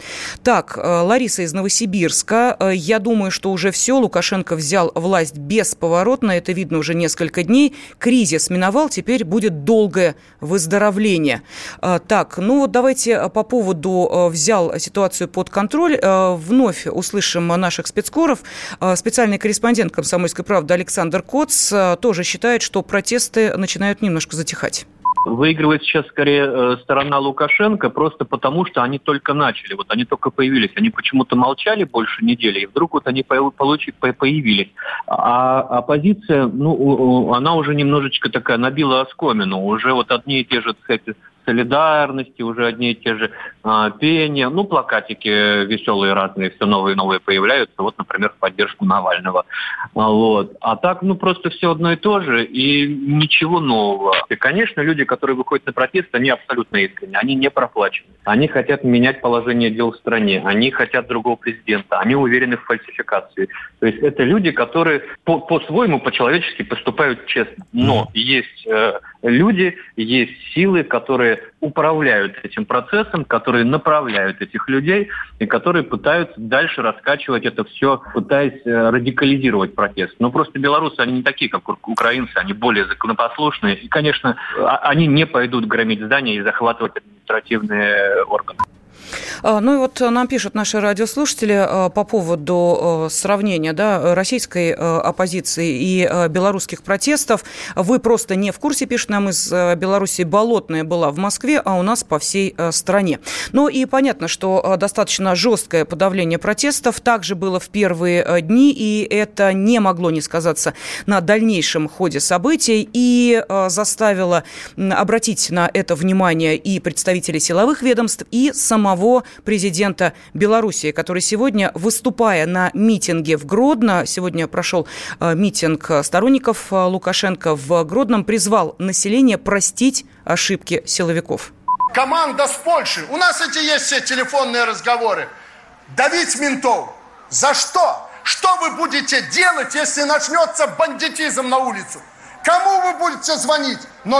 Так, а, Лариса из Новосибирска. Я думаю, что уже все. Лукашенко взял власть бесповоротно. Это видно уже несколько дней. Кризис миновал, теперь будет долгое выздоровление. Так, ну вот давайте по поводу взял ситуацию под контроль. Вновь услышим наших спецкоров. Специальный корреспондент «Комсомольской правды» Александр Коц тоже считает, что протесты начинают немножко затихать. Выигрывает сейчас скорее э, сторона Лукашенко просто потому, что они только начали, вот они только появились. Они почему-то молчали больше недели, и вдруг вот они получи, появились. А оппозиция, ну, она уже немножечко такая набила оскомину. Уже вот одни и те же, так солидарности, уже одни и те же а, пения, ну, плакатики веселые разные, все новые и новые появляются, вот, например, в поддержку Навального. А, вот. А так, ну, просто все одно и то же, и ничего нового. И, конечно, люди, которые выходят на протест, они абсолютно искренне, они не проплачены. Они хотят менять положение дел в стране, они хотят другого президента, они уверены в фальсификации. То есть это люди, которые по- по-своему, по-человечески поступают честно. Но есть э, люди, есть силы, которые управляют этим процессом, которые направляют этих людей и которые пытаются дальше раскачивать это все, пытаясь э, радикализировать протест. Но просто белорусы, они не такие, как украинцы, они более законопослушные. И, конечно, а, они не пойдут громить здания и захватывать административные органы. А, ну и вот нам пишут наши радиослушатели а, по поводу а, сравнения да, российской оппозиции и белорусских протестов. Вы просто не в курсе, пишут нам из Беларуси, болотная была в Москве, а у нас по всей стране. Ну и понятно, что достаточно жесткое подавление протестов также было в первые дни, и это не могло не сказаться на дальнейшем ходе событий и заставило обратить на это внимание и представителей силовых ведомств, и самого самого президента Белоруссии, который сегодня, выступая на митинге в Гродно, сегодня прошел э, митинг сторонников э, Лукашенко в Гродном, призвал население простить ошибки силовиков. Команда с Польши. У нас эти есть все телефонные разговоры. Давить ментов. За что? Что вы будете делать, если начнется бандитизм на улицу? Кому вы будете звонить? 01,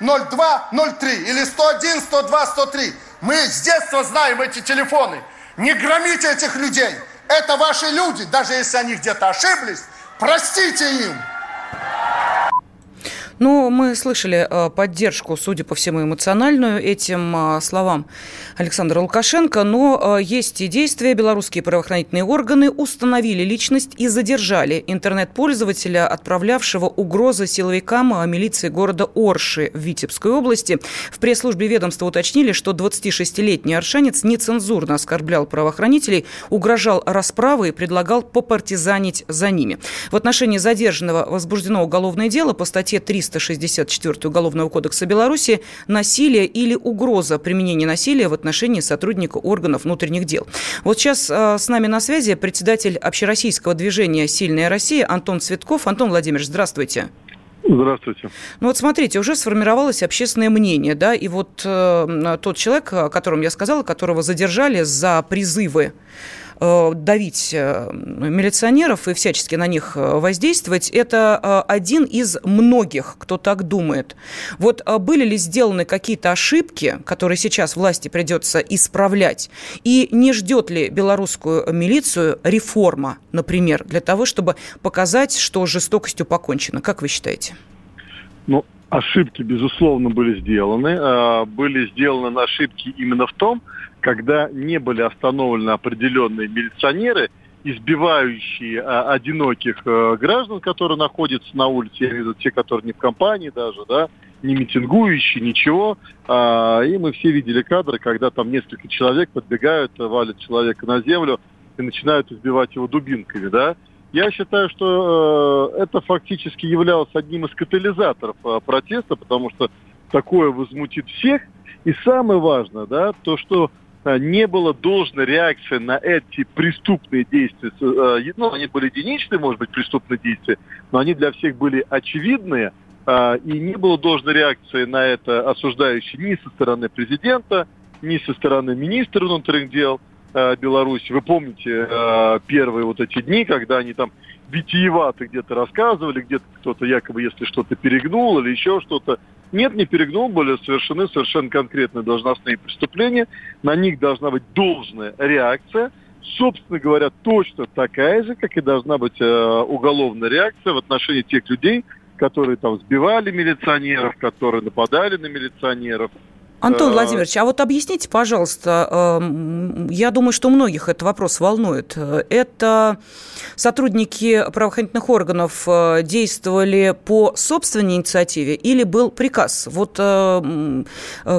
02, 03 или 101, 102, 103? Мы с детства знаем эти телефоны. Не громите этих людей. Это ваши люди, даже если они где-то ошиблись. Простите им. Ну, мы слышали э, поддержку, судя по всему, эмоциональную этим э, словам Александра Лукашенко, но э, есть и действия. Белорусские правоохранительные органы установили личность и задержали интернет-пользователя, отправлявшего угрозы силовикам милиции города Орши в Витебской области. В пресс-службе ведомства уточнили, что 26-летний аршанец нецензурно оскорблял правоохранителей, угрожал расправой и предлагал попартизанить за ними. В отношении задержанного возбуждено уголовное дело по статье 300 364 Уголовного кодекса Беларуси насилие или угроза применения насилия в отношении сотрудника органов внутренних дел. Вот сейчас э, с нами на связи председатель общероссийского движения «Сильная Россия» Антон Цветков. Антон Владимирович, здравствуйте. Здравствуйте. Ну вот смотрите, уже сформировалось общественное мнение, да, и вот э, тот человек, о котором я сказала, которого задержали за призывы давить э, милиционеров и всячески на них э, воздействовать, это один из многих, кто так думает. Вот были ли сделаны какие-то ошибки, которые сейчас власти придется исправлять, и не ждет ли белорусскую милицию реформа, например, для того, чтобы показать, что жестокостью покончено? Как вы считаете? Ну, ошибки, безусловно, были сделаны. А, были сделаны ошибки именно в том, когда не были остановлены определенные милиционеры, избивающие а, одиноких а, граждан, которые находятся на улице, я имею в виду те, которые не в компании даже, да, не митингующие, ничего. И мы все видели кадры, когда там несколько человек подбегают, валят человека на землю и начинают избивать его дубинками, да. Я считаю, что э, это фактически являлось одним из катализаторов э, протеста, потому что такое возмутит всех. И самое важное, да, то, что Э, не было должной реакции на эти преступные действия. Ну, они были единичные, может быть, преступные действия, но они для всех были очевидные, и не было должной реакции на это осуждающей ни со стороны президента, ни со стороны министра внутренних дел Беларуси. Вы помните первые вот эти дни, когда они там витиевато где-то рассказывали, где-то кто-то якобы, если что-то перегнул или еще что-то, нет, не перегнул, были совершены совершенно конкретные должностные преступления. На них должна быть должная реакция. Собственно говоря, точно такая же, как и должна быть э, уголовная реакция в отношении тех людей, которые там сбивали милиционеров, которые нападали на милиционеров, Антон э, Владимирович, а вот объясните, пожалуйста, эм, я думаю, что многих этот вопрос волнует. Это сотрудники правоохранительных органов э, действовали по собственной инициативе или был приказ? Вот э,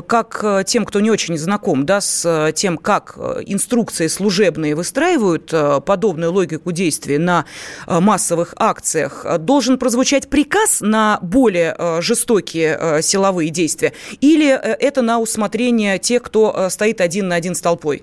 как тем, кто не очень знаком да, с тем, как инструкции служебные выстраивают подобную логику действий на массовых акциях, должен прозвучать приказ на более жестокие силовые действия? Или это на на усмотрение тех, кто э, стоит один на один с толпой?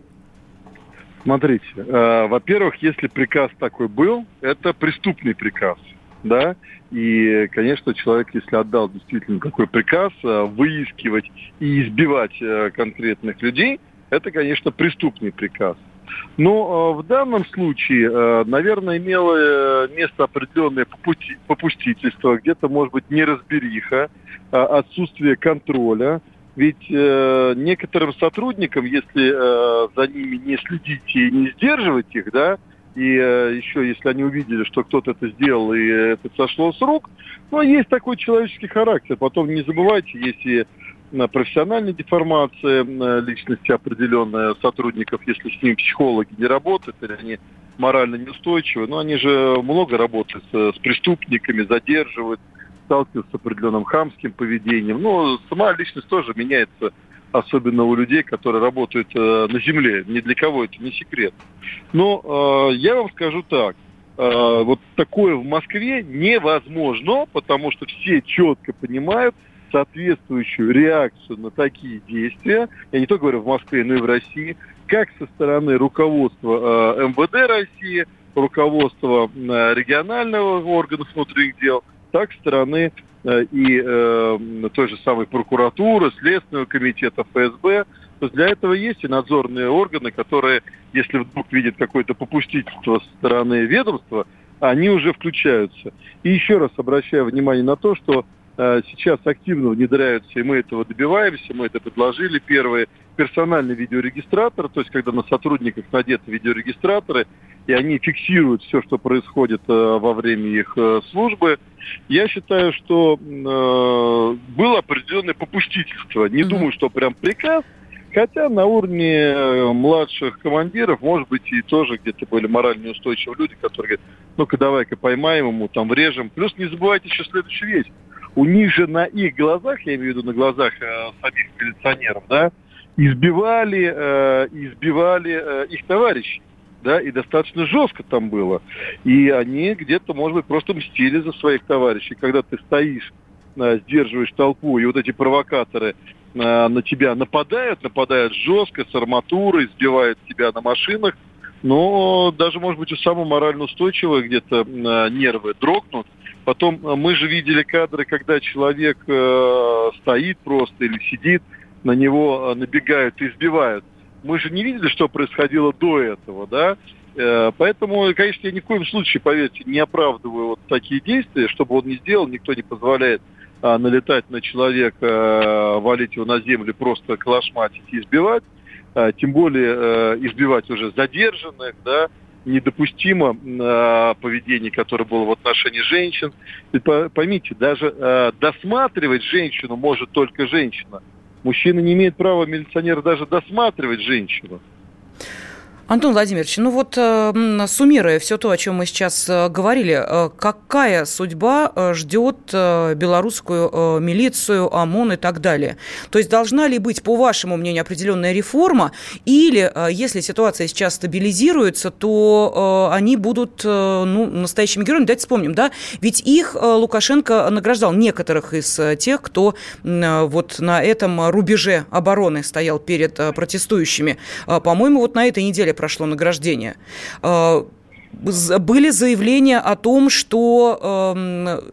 Смотрите, э, во-первых, если приказ такой был, это преступный приказ, да, и, конечно, человек, если отдал действительно такой приказ, э, выискивать и избивать э, конкретных людей, это, конечно, преступный приказ. Но э, в данном случае, э, наверное, имело э, место определенное попути, попустительство, где-то, может быть, неразбериха, э, отсутствие контроля, ведь э, некоторым сотрудникам, если э, за ними не следить и не сдерживать их, да, и э, еще если они увидели, что кто-то это сделал и это сошло с рук, ну, есть такой человеческий характер. Потом не забывайте, есть и э, профессиональная деформация э, личности определенная сотрудников, если с ними психологи не работают, или они морально неустойчивы, но они же много работают с, с преступниками, задерживают, сталкиваются с определенным хамским поведением. Но сама личность тоже меняется, особенно у людей, которые работают э, на земле. Ни для кого это не секрет. Но э, я вам скажу так. Э, вот такое в Москве невозможно, потому что все четко понимают соответствующую реакцию на такие действия, я не только говорю в Москве, но и в России, как со стороны руководства э, МВД России, руководства э, регионального органов внутренних дел, так стороны э, и э, той же самой прокуратуры, Следственного комитета, ФСБ. То есть для этого есть и надзорные органы, которые, если вдруг видят какое-то попустительство со стороны ведомства, они уже включаются. И еще раз обращаю внимание на то, что сейчас активно внедряются, и мы этого добиваемся, мы это предложили. Первое, персональный видеорегистратор, то есть когда на сотрудниках надеты видеорегистраторы, и они фиксируют все, что происходит э, во время их э, службы. Я считаю, что э, было определенное попустительство. Не mm-hmm. думаю, что прям приказ, Хотя на уровне младших командиров, может быть, и тоже где-то были морально неустойчивые люди, которые говорят, ну-ка давай-ка поймаем ему, там врежем. Плюс не забывайте еще следующую вещь. У них же на их глазах, я имею в виду на глазах э, самих милиционеров, да, избивали, э, избивали э, их товарищей. Да, и достаточно жестко там было. И они где-то, может быть, просто мстили за своих товарищей. Когда ты стоишь, э, сдерживаешь толпу, и вот эти провокаторы Э, на тебя нападают, нападают жестко, с арматурой, сбивают тебя на машинах, но даже, может быть, у самого морально устойчивого где-то э, нервы дрогнут. Потом э, мы же видели кадры, когда человек стоит просто или сидит, на него набегают и избивают. Мы же не видели, что происходило до этого, да? Поэтому, конечно, я ни в коем случае, поверьте, не оправдываю вот такие действия, чтобы он не сделал, никто не позволяет а, налетать на человека, а, валить его на землю, просто клашматить и избивать, а, тем более а, избивать уже задержанных, да, недопустимо э, поведение, которое было в отношении женщин. И поймите, даже э, досматривать женщину может только женщина. Мужчина не имеет права, милиционер, даже досматривать женщину. Антон Владимирович, ну вот э, суммируя все то, о чем мы сейчас э, говорили, э, какая судьба ждет белорусскую милицию, ОМОН и так далее? То есть должна ли быть, по вашему мнению, определенная реформа, или если ситуация сейчас стабилизируется, то они будут ну, настоящими героями? Давайте вспомним, да? Ведь их Лукашенко награждал некоторых из тех, кто вот на этом рубеже обороны стоял перед протестующими. По-моему, вот на этой неделе прошло награждение а, были заявления о том, что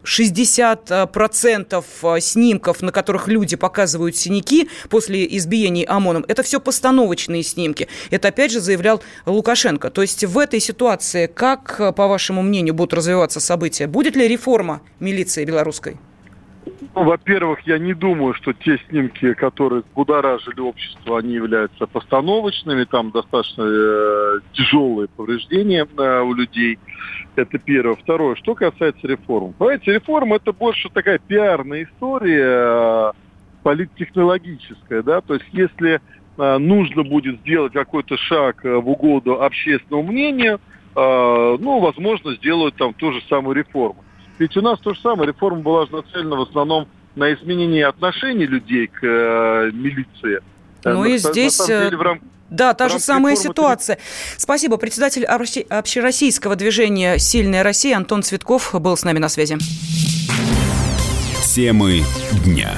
60% эм, снимков, на которых люди показывают синяки после избиений ОМОНом, это все постановочные снимки. Это опять же заявлял Лукашенко. То есть в этой ситуации, как, по вашему мнению, будут развиваться события? Будет ли реформа милиции белорусской? Ну, во-первых, я не думаю, что те снимки, которые будоражили общество, они являются постановочными. Там достаточно э, тяжелые повреждения э, у людей. Это первое. Второе, что касается реформ. Понимаете, реформа это больше такая пиарная история, э, политтехнологическая. Да? То есть если э, нужно будет сделать какой-то шаг э, в угоду общественному мнению, э, ну, возможно, сделают там ту же самую реформу. Ведь у нас то же самое, реформа была же нацелена в основном на изменение отношений людей к э, милиции. Э, ну на, и здесь... Деле, в рам... Да, та же самая ситуация. Спасибо. Председатель общероссийского движения «Сильная Россия» Антон Цветков был с нами на связи. Темы дня.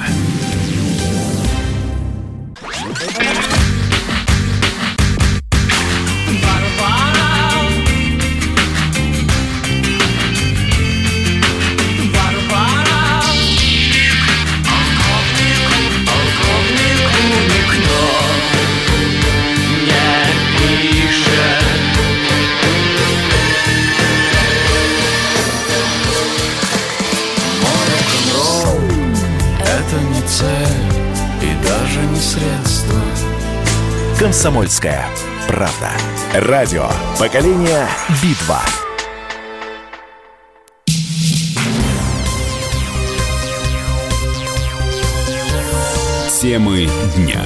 «Комсомольская правда». Радио «Поколение Битва». Темы дня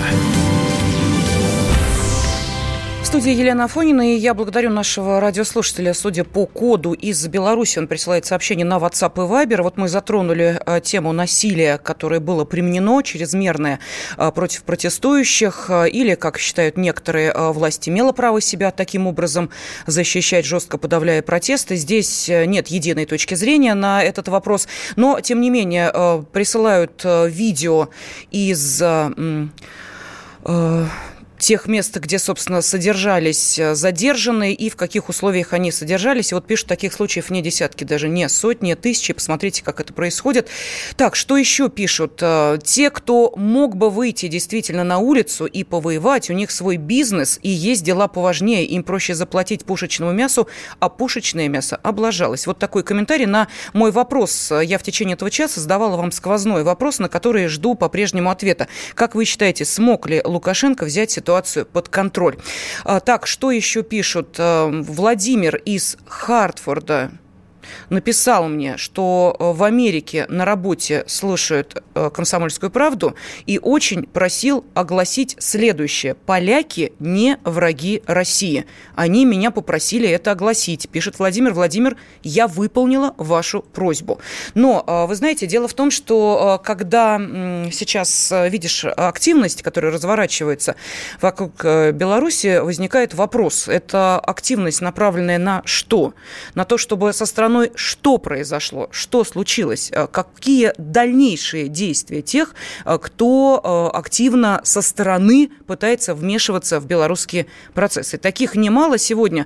студии Елена Афонина, и я благодарю нашего радиослушателя. Судя по коду из Беларуси, он присылает сообщение на WhatsApp и Viber. Вот мы затронули э, тему насилия, которое было применено, чрезмерное э, против протестующих, э, или, как считают некоторые, власть имела право себя таким образом защищать, жестко подавляя протесты. Здесь нет единой точки зрения на этот вопрос, но, тем не менее, присылают видео из тех мест, где, собственно, содержались э, задержанные и в каких условиях они содержались. И вот пишут, таких случаев не десятки, даже не сотни, а тысячи. Посмотрите, как это происходит. Так, что еще пишут? Э, те, кто мог бы выйти действительно на улицу и повоевать, у них свой бизнес и есть дела поважнее. Им проще заплатить пушечному мясу, а пушечное мясо облажалось. Вот такой комментарий на мой вопрос. Я в течение этого часа задавала вам сквозной вопрос, на который жду по-прежнему ответа. Как вы считаете, смог ли Лукашенко взять ситуацию под контроль. А, так, что еще пишут? А, Владимир из Хартфорда написал мне, что э, в Америке на работе слушают э, «Комсомольскую правду» и очень просил огласить следующее. «Поляки не враги России». Они меня попросили это огласить. Пишет Владимир. Владимир, я выполнила вашу просьбу. Но, э, вы знаете, дело в том, что когда сейчас видишь активность, которая разворачивается вокруг Беларуси, возникает вопрос. Это активность, направленная на что? На то, чтобы со страной страной что произошло, что случилось, э, какие дальнейшие действия тех, э, кто э, активно со стороны пытается вмешиваться в белорусские процессы. Таких немало сегодня.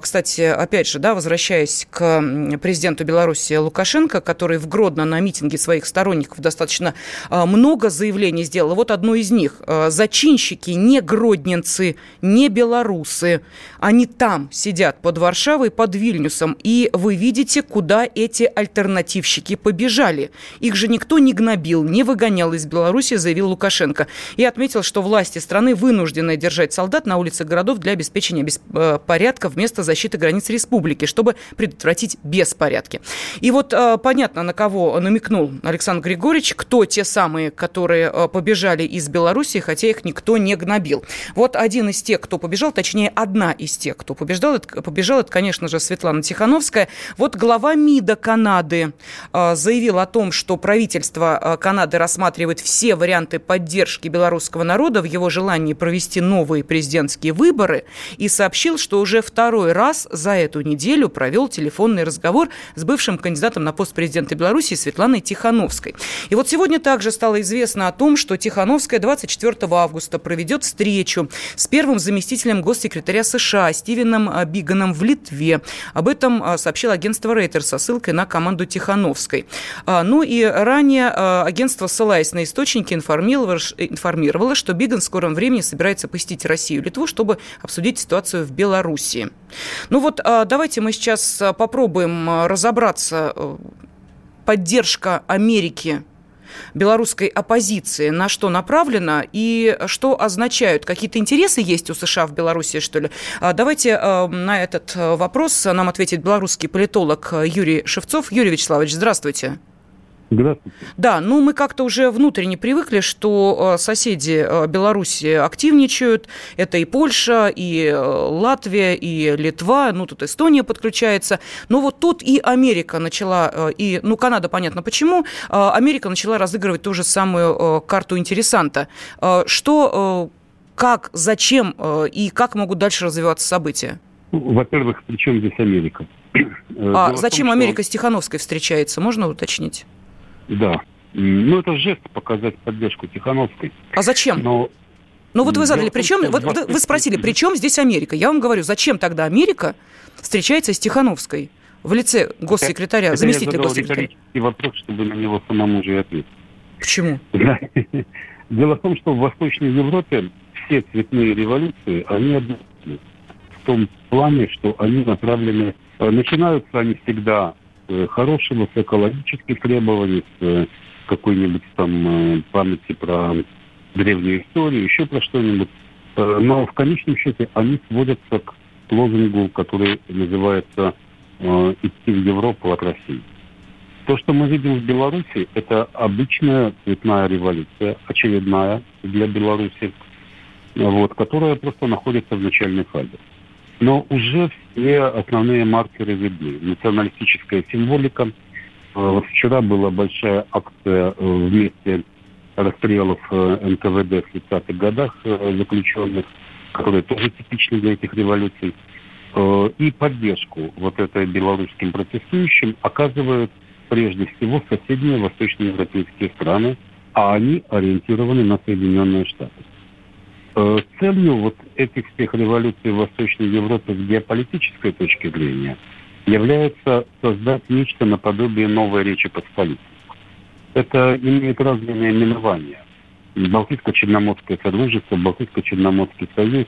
Кстати, опять же, да, возвращаясь к президенту Беларуси Лукашенко, который в Гродно на митинге своих сторонников достаточно много заявлений сделал. Вот одно из них. Зачинщики не гродненцы, не белорусы. Они там сидят под Варшавой, под Вильнюсом. И вы видите, Посмотрите, куда эти альтернативщики побежали. Их же никто не гнобил, не выгонял из Беларуси, заявил Лукашенко. И отметил, что власти страны вынуждены держать солдат на улицах городов для обеспечения беспорядка э, вместо защиты границ республики, чтобы предотвратить беспорядки. И вот э, понятно, на кого намекнул Александр Григорьевич, кто те самые, которые э, побежали из Беларуси, хотя их никто не гнобил. Вот один из тех, кто побежал, точнее, одна из тех, кто побеждал, это, побежал, это, конечно же, Светлана Тихановская. Вот глава МИДа Канады а, заявил о том, что правительство а, Канады рассматривает все варианты поддержки белорусского народа в его желании провести новые президентские выборы и сообщил, что уже второй раз за эту неделю провел телефонный разговор с бывшим кандидатом на пост президента Беларуси Светланой Тихановской. И вот сегодня также стало известно о том, что Тихановская 24 августа проведет встречу с первым заместителем госсекретаря США Стивеном а, Биганом в Литве. Об этом сообщил агентство агентства Рейтер со ссылкой на команду Тихановской. А, ну и ранее а, агентство, ссылаясь на источники, информировало, что Биган в скором времени собирается посетить Россию и Литву, чтобы обсудить ситуацию в Беларуси. Ну вот а, давайте мы сейчас попробуем разобраться поддержка Америки белорусской оппозиции на что направлена и что означают? Какие-то интересы есть у США в Беларуси, что ли? А, давайте а, на этот э, вопрос нам ответит белорусский политолог Юрий Шевцов. Юрий Вячеславович, здравствуйте. Здравствуйте. Да, ну мы как-то уже внутренне привыкли, что э, соседи э, Беларуси активничают. Это и Польша, и э, Латвия, и Литва, ну тут Эстония подключается. Но вот тут и Америка начала, и, ну Канада, понятно почему, Америка начала разыгрывать ту же самую карту интересанта. Что, как, зачем и как могут дальше развиваться события? Во-первых, при чем здесь Америка? А зачем том, Америка что... с Тихановской встречается, можно уточнить? Да. Ну, это жест показать поддержку Тихановской. А зачем? Но ну вот вы задали, причем, вот вы спросили, при чем здесь Америка? Я вам говорю, зачем тогда Америка встречается с Тихановской в лице госсекретаря, это заместителя я госсекретаря? И вопрос, чтобы на него самому же ответить. Почему? Дело в том, что в Восточной Европе все цветные революции, они однотипны. В том плане, что они направлены... Э, начинаются они всегда Э, хорошего, с экологических требований, с э, какой-нибудь там э, памяти про древнюю историю, еще про что-нибудь. Но в конечном счете они сводятся к лозунгу, который называется «идти в Европу от России». То, что мы видим в Беларуси, это обычная цветная революция, очередная для Беларуси, вот, которая просто находится в начальной фазе. Но уже все основные маркеры видны. Националистическая символика. Э, вчера была большая акция э, вместе расстрелов э, НКВД в 30-х годах заключенных, которые тоже типичны для этих революций. И поддержку вот этой белорусским протестующим оказывают прежде всего соседние восточноевропейские страны, а они ориентированы на Соединенные Штаты. Э, целью вот этих всех революций в Восточной Европе с геополитической точки зрения является создать нечто наподобие новой Речи Посполитой. Это имеет разные наименования. Балтийско-Черноморское Содружество, Балтийско-Черноморский Союз.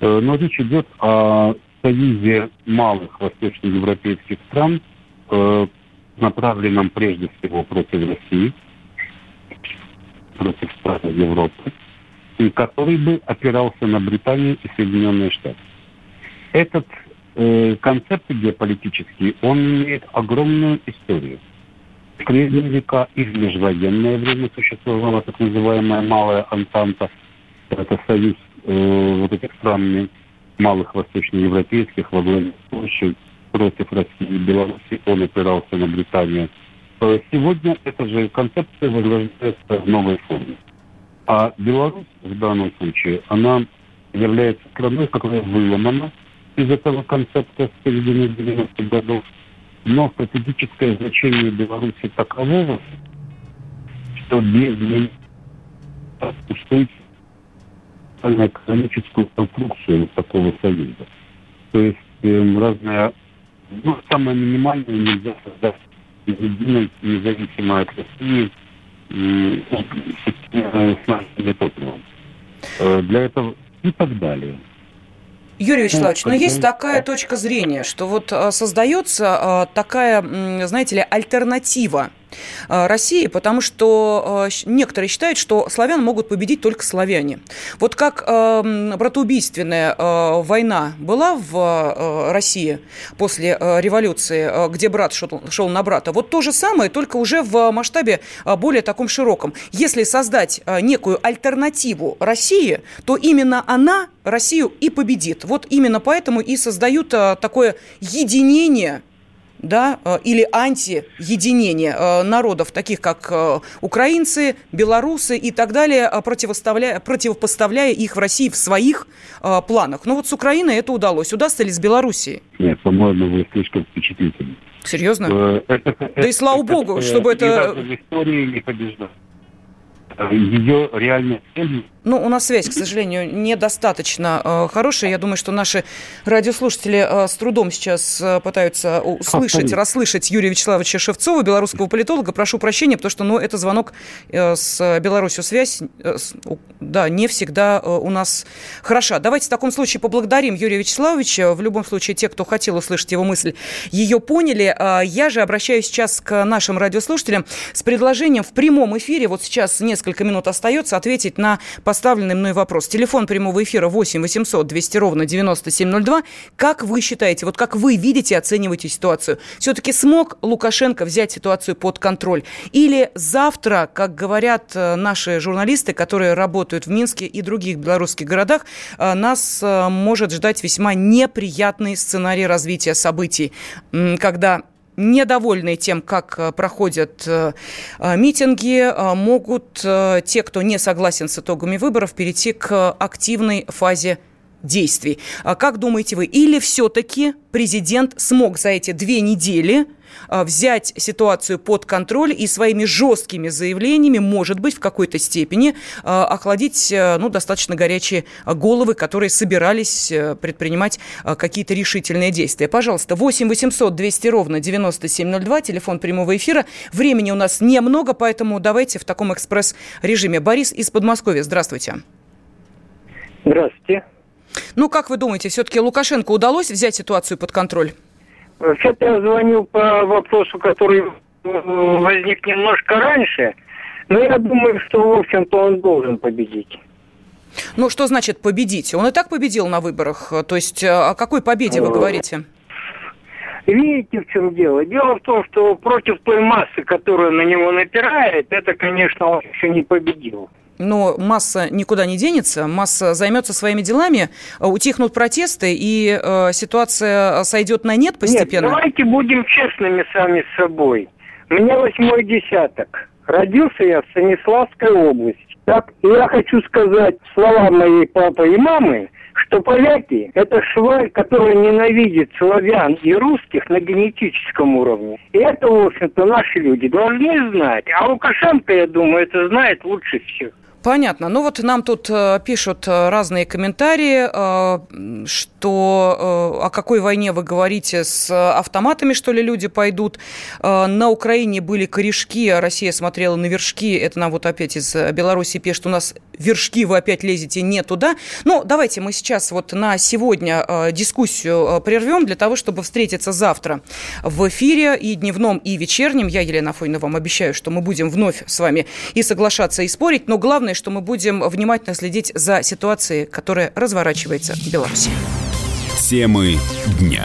Э, но речь идет о союзе малых восточноевропейских стран, э, направленном прежде всего против России, против стран Европы, который бы опирался на Британию и Соединенные Штаты. Этот э, концепт геополитический, он имеет огромную историю. В средние века и в межвоенное время существовала так называемая Малая Антанта. Это союз э, вот этих стран малых восточноевропейских во главе против России и Беларуси. Он опирался на Британию. Э, сегодня эта же концепция возрождается в новой форме. А Беларусь в данном случае, она является страной, которая выломана из этого концепта с середины 90-х годов. Но стратегическое значение Беларуси таково, что без нее устроить экономическую конструкцию такого союза. То есть э, разная, ну, самое минимальное нельзя создать единой, независимо от России, для этого и так далее. Юрий Вячеславович, но есть такая точка зрения, что вот э, создается э, такая, знаете ли, альтернатива Э, России, потому что э, некоторые считают, что славян могут победить только славяне. Вот как э, братоубийственная война была в России после революции, где брат шел на брата, вот то же самое, только уже в масштабе более таком широком. Если создать некую альтернативу России, то именно она Россию и победит. Вот именно поэтому и создают такое единение да, э, или антиединение э, народов, таких как э, украинцы, белорусы и так далее, противоставляя, противопоставляя их в России в своих планах. Но вот с Украиной это удалось. Удастся ли с Белоруссией? Нет, по-моему, вы слишком впечатлительны. Серьезно? Да и слава богу, чтобы это... Истории не побеждать. Ее реальная цель ну, у нас связь, к сожалению, недостаточно э, хорошая. Я думаю, что наши радиослушатели э, с трудом сейчас э, пытаются услышать, расслышать Юрия Вячеславовича Шевцова, белорусского политолога. Прошу прощения, потому что, ну, это звонок э, с Беларусью связь, э, с, да, не всегда э, у нас хороша. Давайте в таком случае поблагодарим Юрия Вячеславовича. В любом случае, те, кто хотел услышать его мысль, ее поняли. Э, я же обращаюсь сейчас к нашим радиослушателям с предложением в прямом эфире, вот сейчас несколько минут остается, ответить на поставленный мной вопрос. Телефон прямого эфира 8 800 200 ровно 9702. Как вы считаете, вот как вы видите, оцениваете ситуацию? Все-таки смог Лукашенко взять ситуацию под контроль? Или завтра, как говорят э, наши журналисты, которые работают в Минске и других белорусских городах, э, нас э, может ждать весьма неприятный сценарий развития событий, когда недовольные тем, как э, проходят э, э, митинги, могут те, кто не согласен с итогами выборов, перейти к активной фазе действий. А как думаете вы, или все-таки президент смог за эти две недели а, взять ситуацию под контроль и своими жесткими заявлениями, может быть, в какой-то степени а, охладить ну, достаточно горячие головы, которые собирались предпринимать какие-то решительные действия. Пожалуйста, 8 800 200 ровно 9702, телефон прямого эфира. Времени у нас немного, поэтому давайте в таком экспресс-режиме. Борис из Подмосковья, здравствуйте. Здравствуйте. Ну, как вы думаете, все-таки Лукашенко удалось взять ситуацию под контроль? Вообще-то я звонил по вопросу, который возник немножко раньше, но я думаю, что, в общем-то, он должен победить. Ну, что значит победить? Он и так победил на выборах. То есть о какой победе вы говорите? Видите, в чем дело? Дело в том, что против той массы, которая на него напирает, это, конечно, он еще не победил но масса никуда не денется, масса займется своими делами, э, утихнут протесты, и э, ситуация сойдет на нет постепенно? Нет, давайте будем честными сами с собой. Мне восьмой десяток. Родился я в Станиславской области. Так, я хочу сказать слова моей папы и мамы, что поляки – это шваль, которая ненавидит славян и русских на генетическом уровне. И это, в общем-то, наши люди должны знать. А Лукашенко, я думаю, это знает лучше всех. Понятно. Ну вот нам тут э, пишут э, разные комментарии, э, что о какой войне вы говорите, с автоматами, что ли, люди пойдут. На Украине были корешки, а Россия смотрела на вершки. Это нам вот опять из Беларуси пишет, у нас вершки, вы опять лезете не туда. Ну, давайте мы сейчас вот на сегодня дискуссию прервем для того, чтобы встретиться завтра в эфире и дневном, и вечернем. Я, Елена Афонина, вам обещаю, что мы будем вновь с вами и соглашаться, и спорить, но главное, что мы будем внимательно следить за ситуацией, которая разворачивается в Беларуси. Темы дня.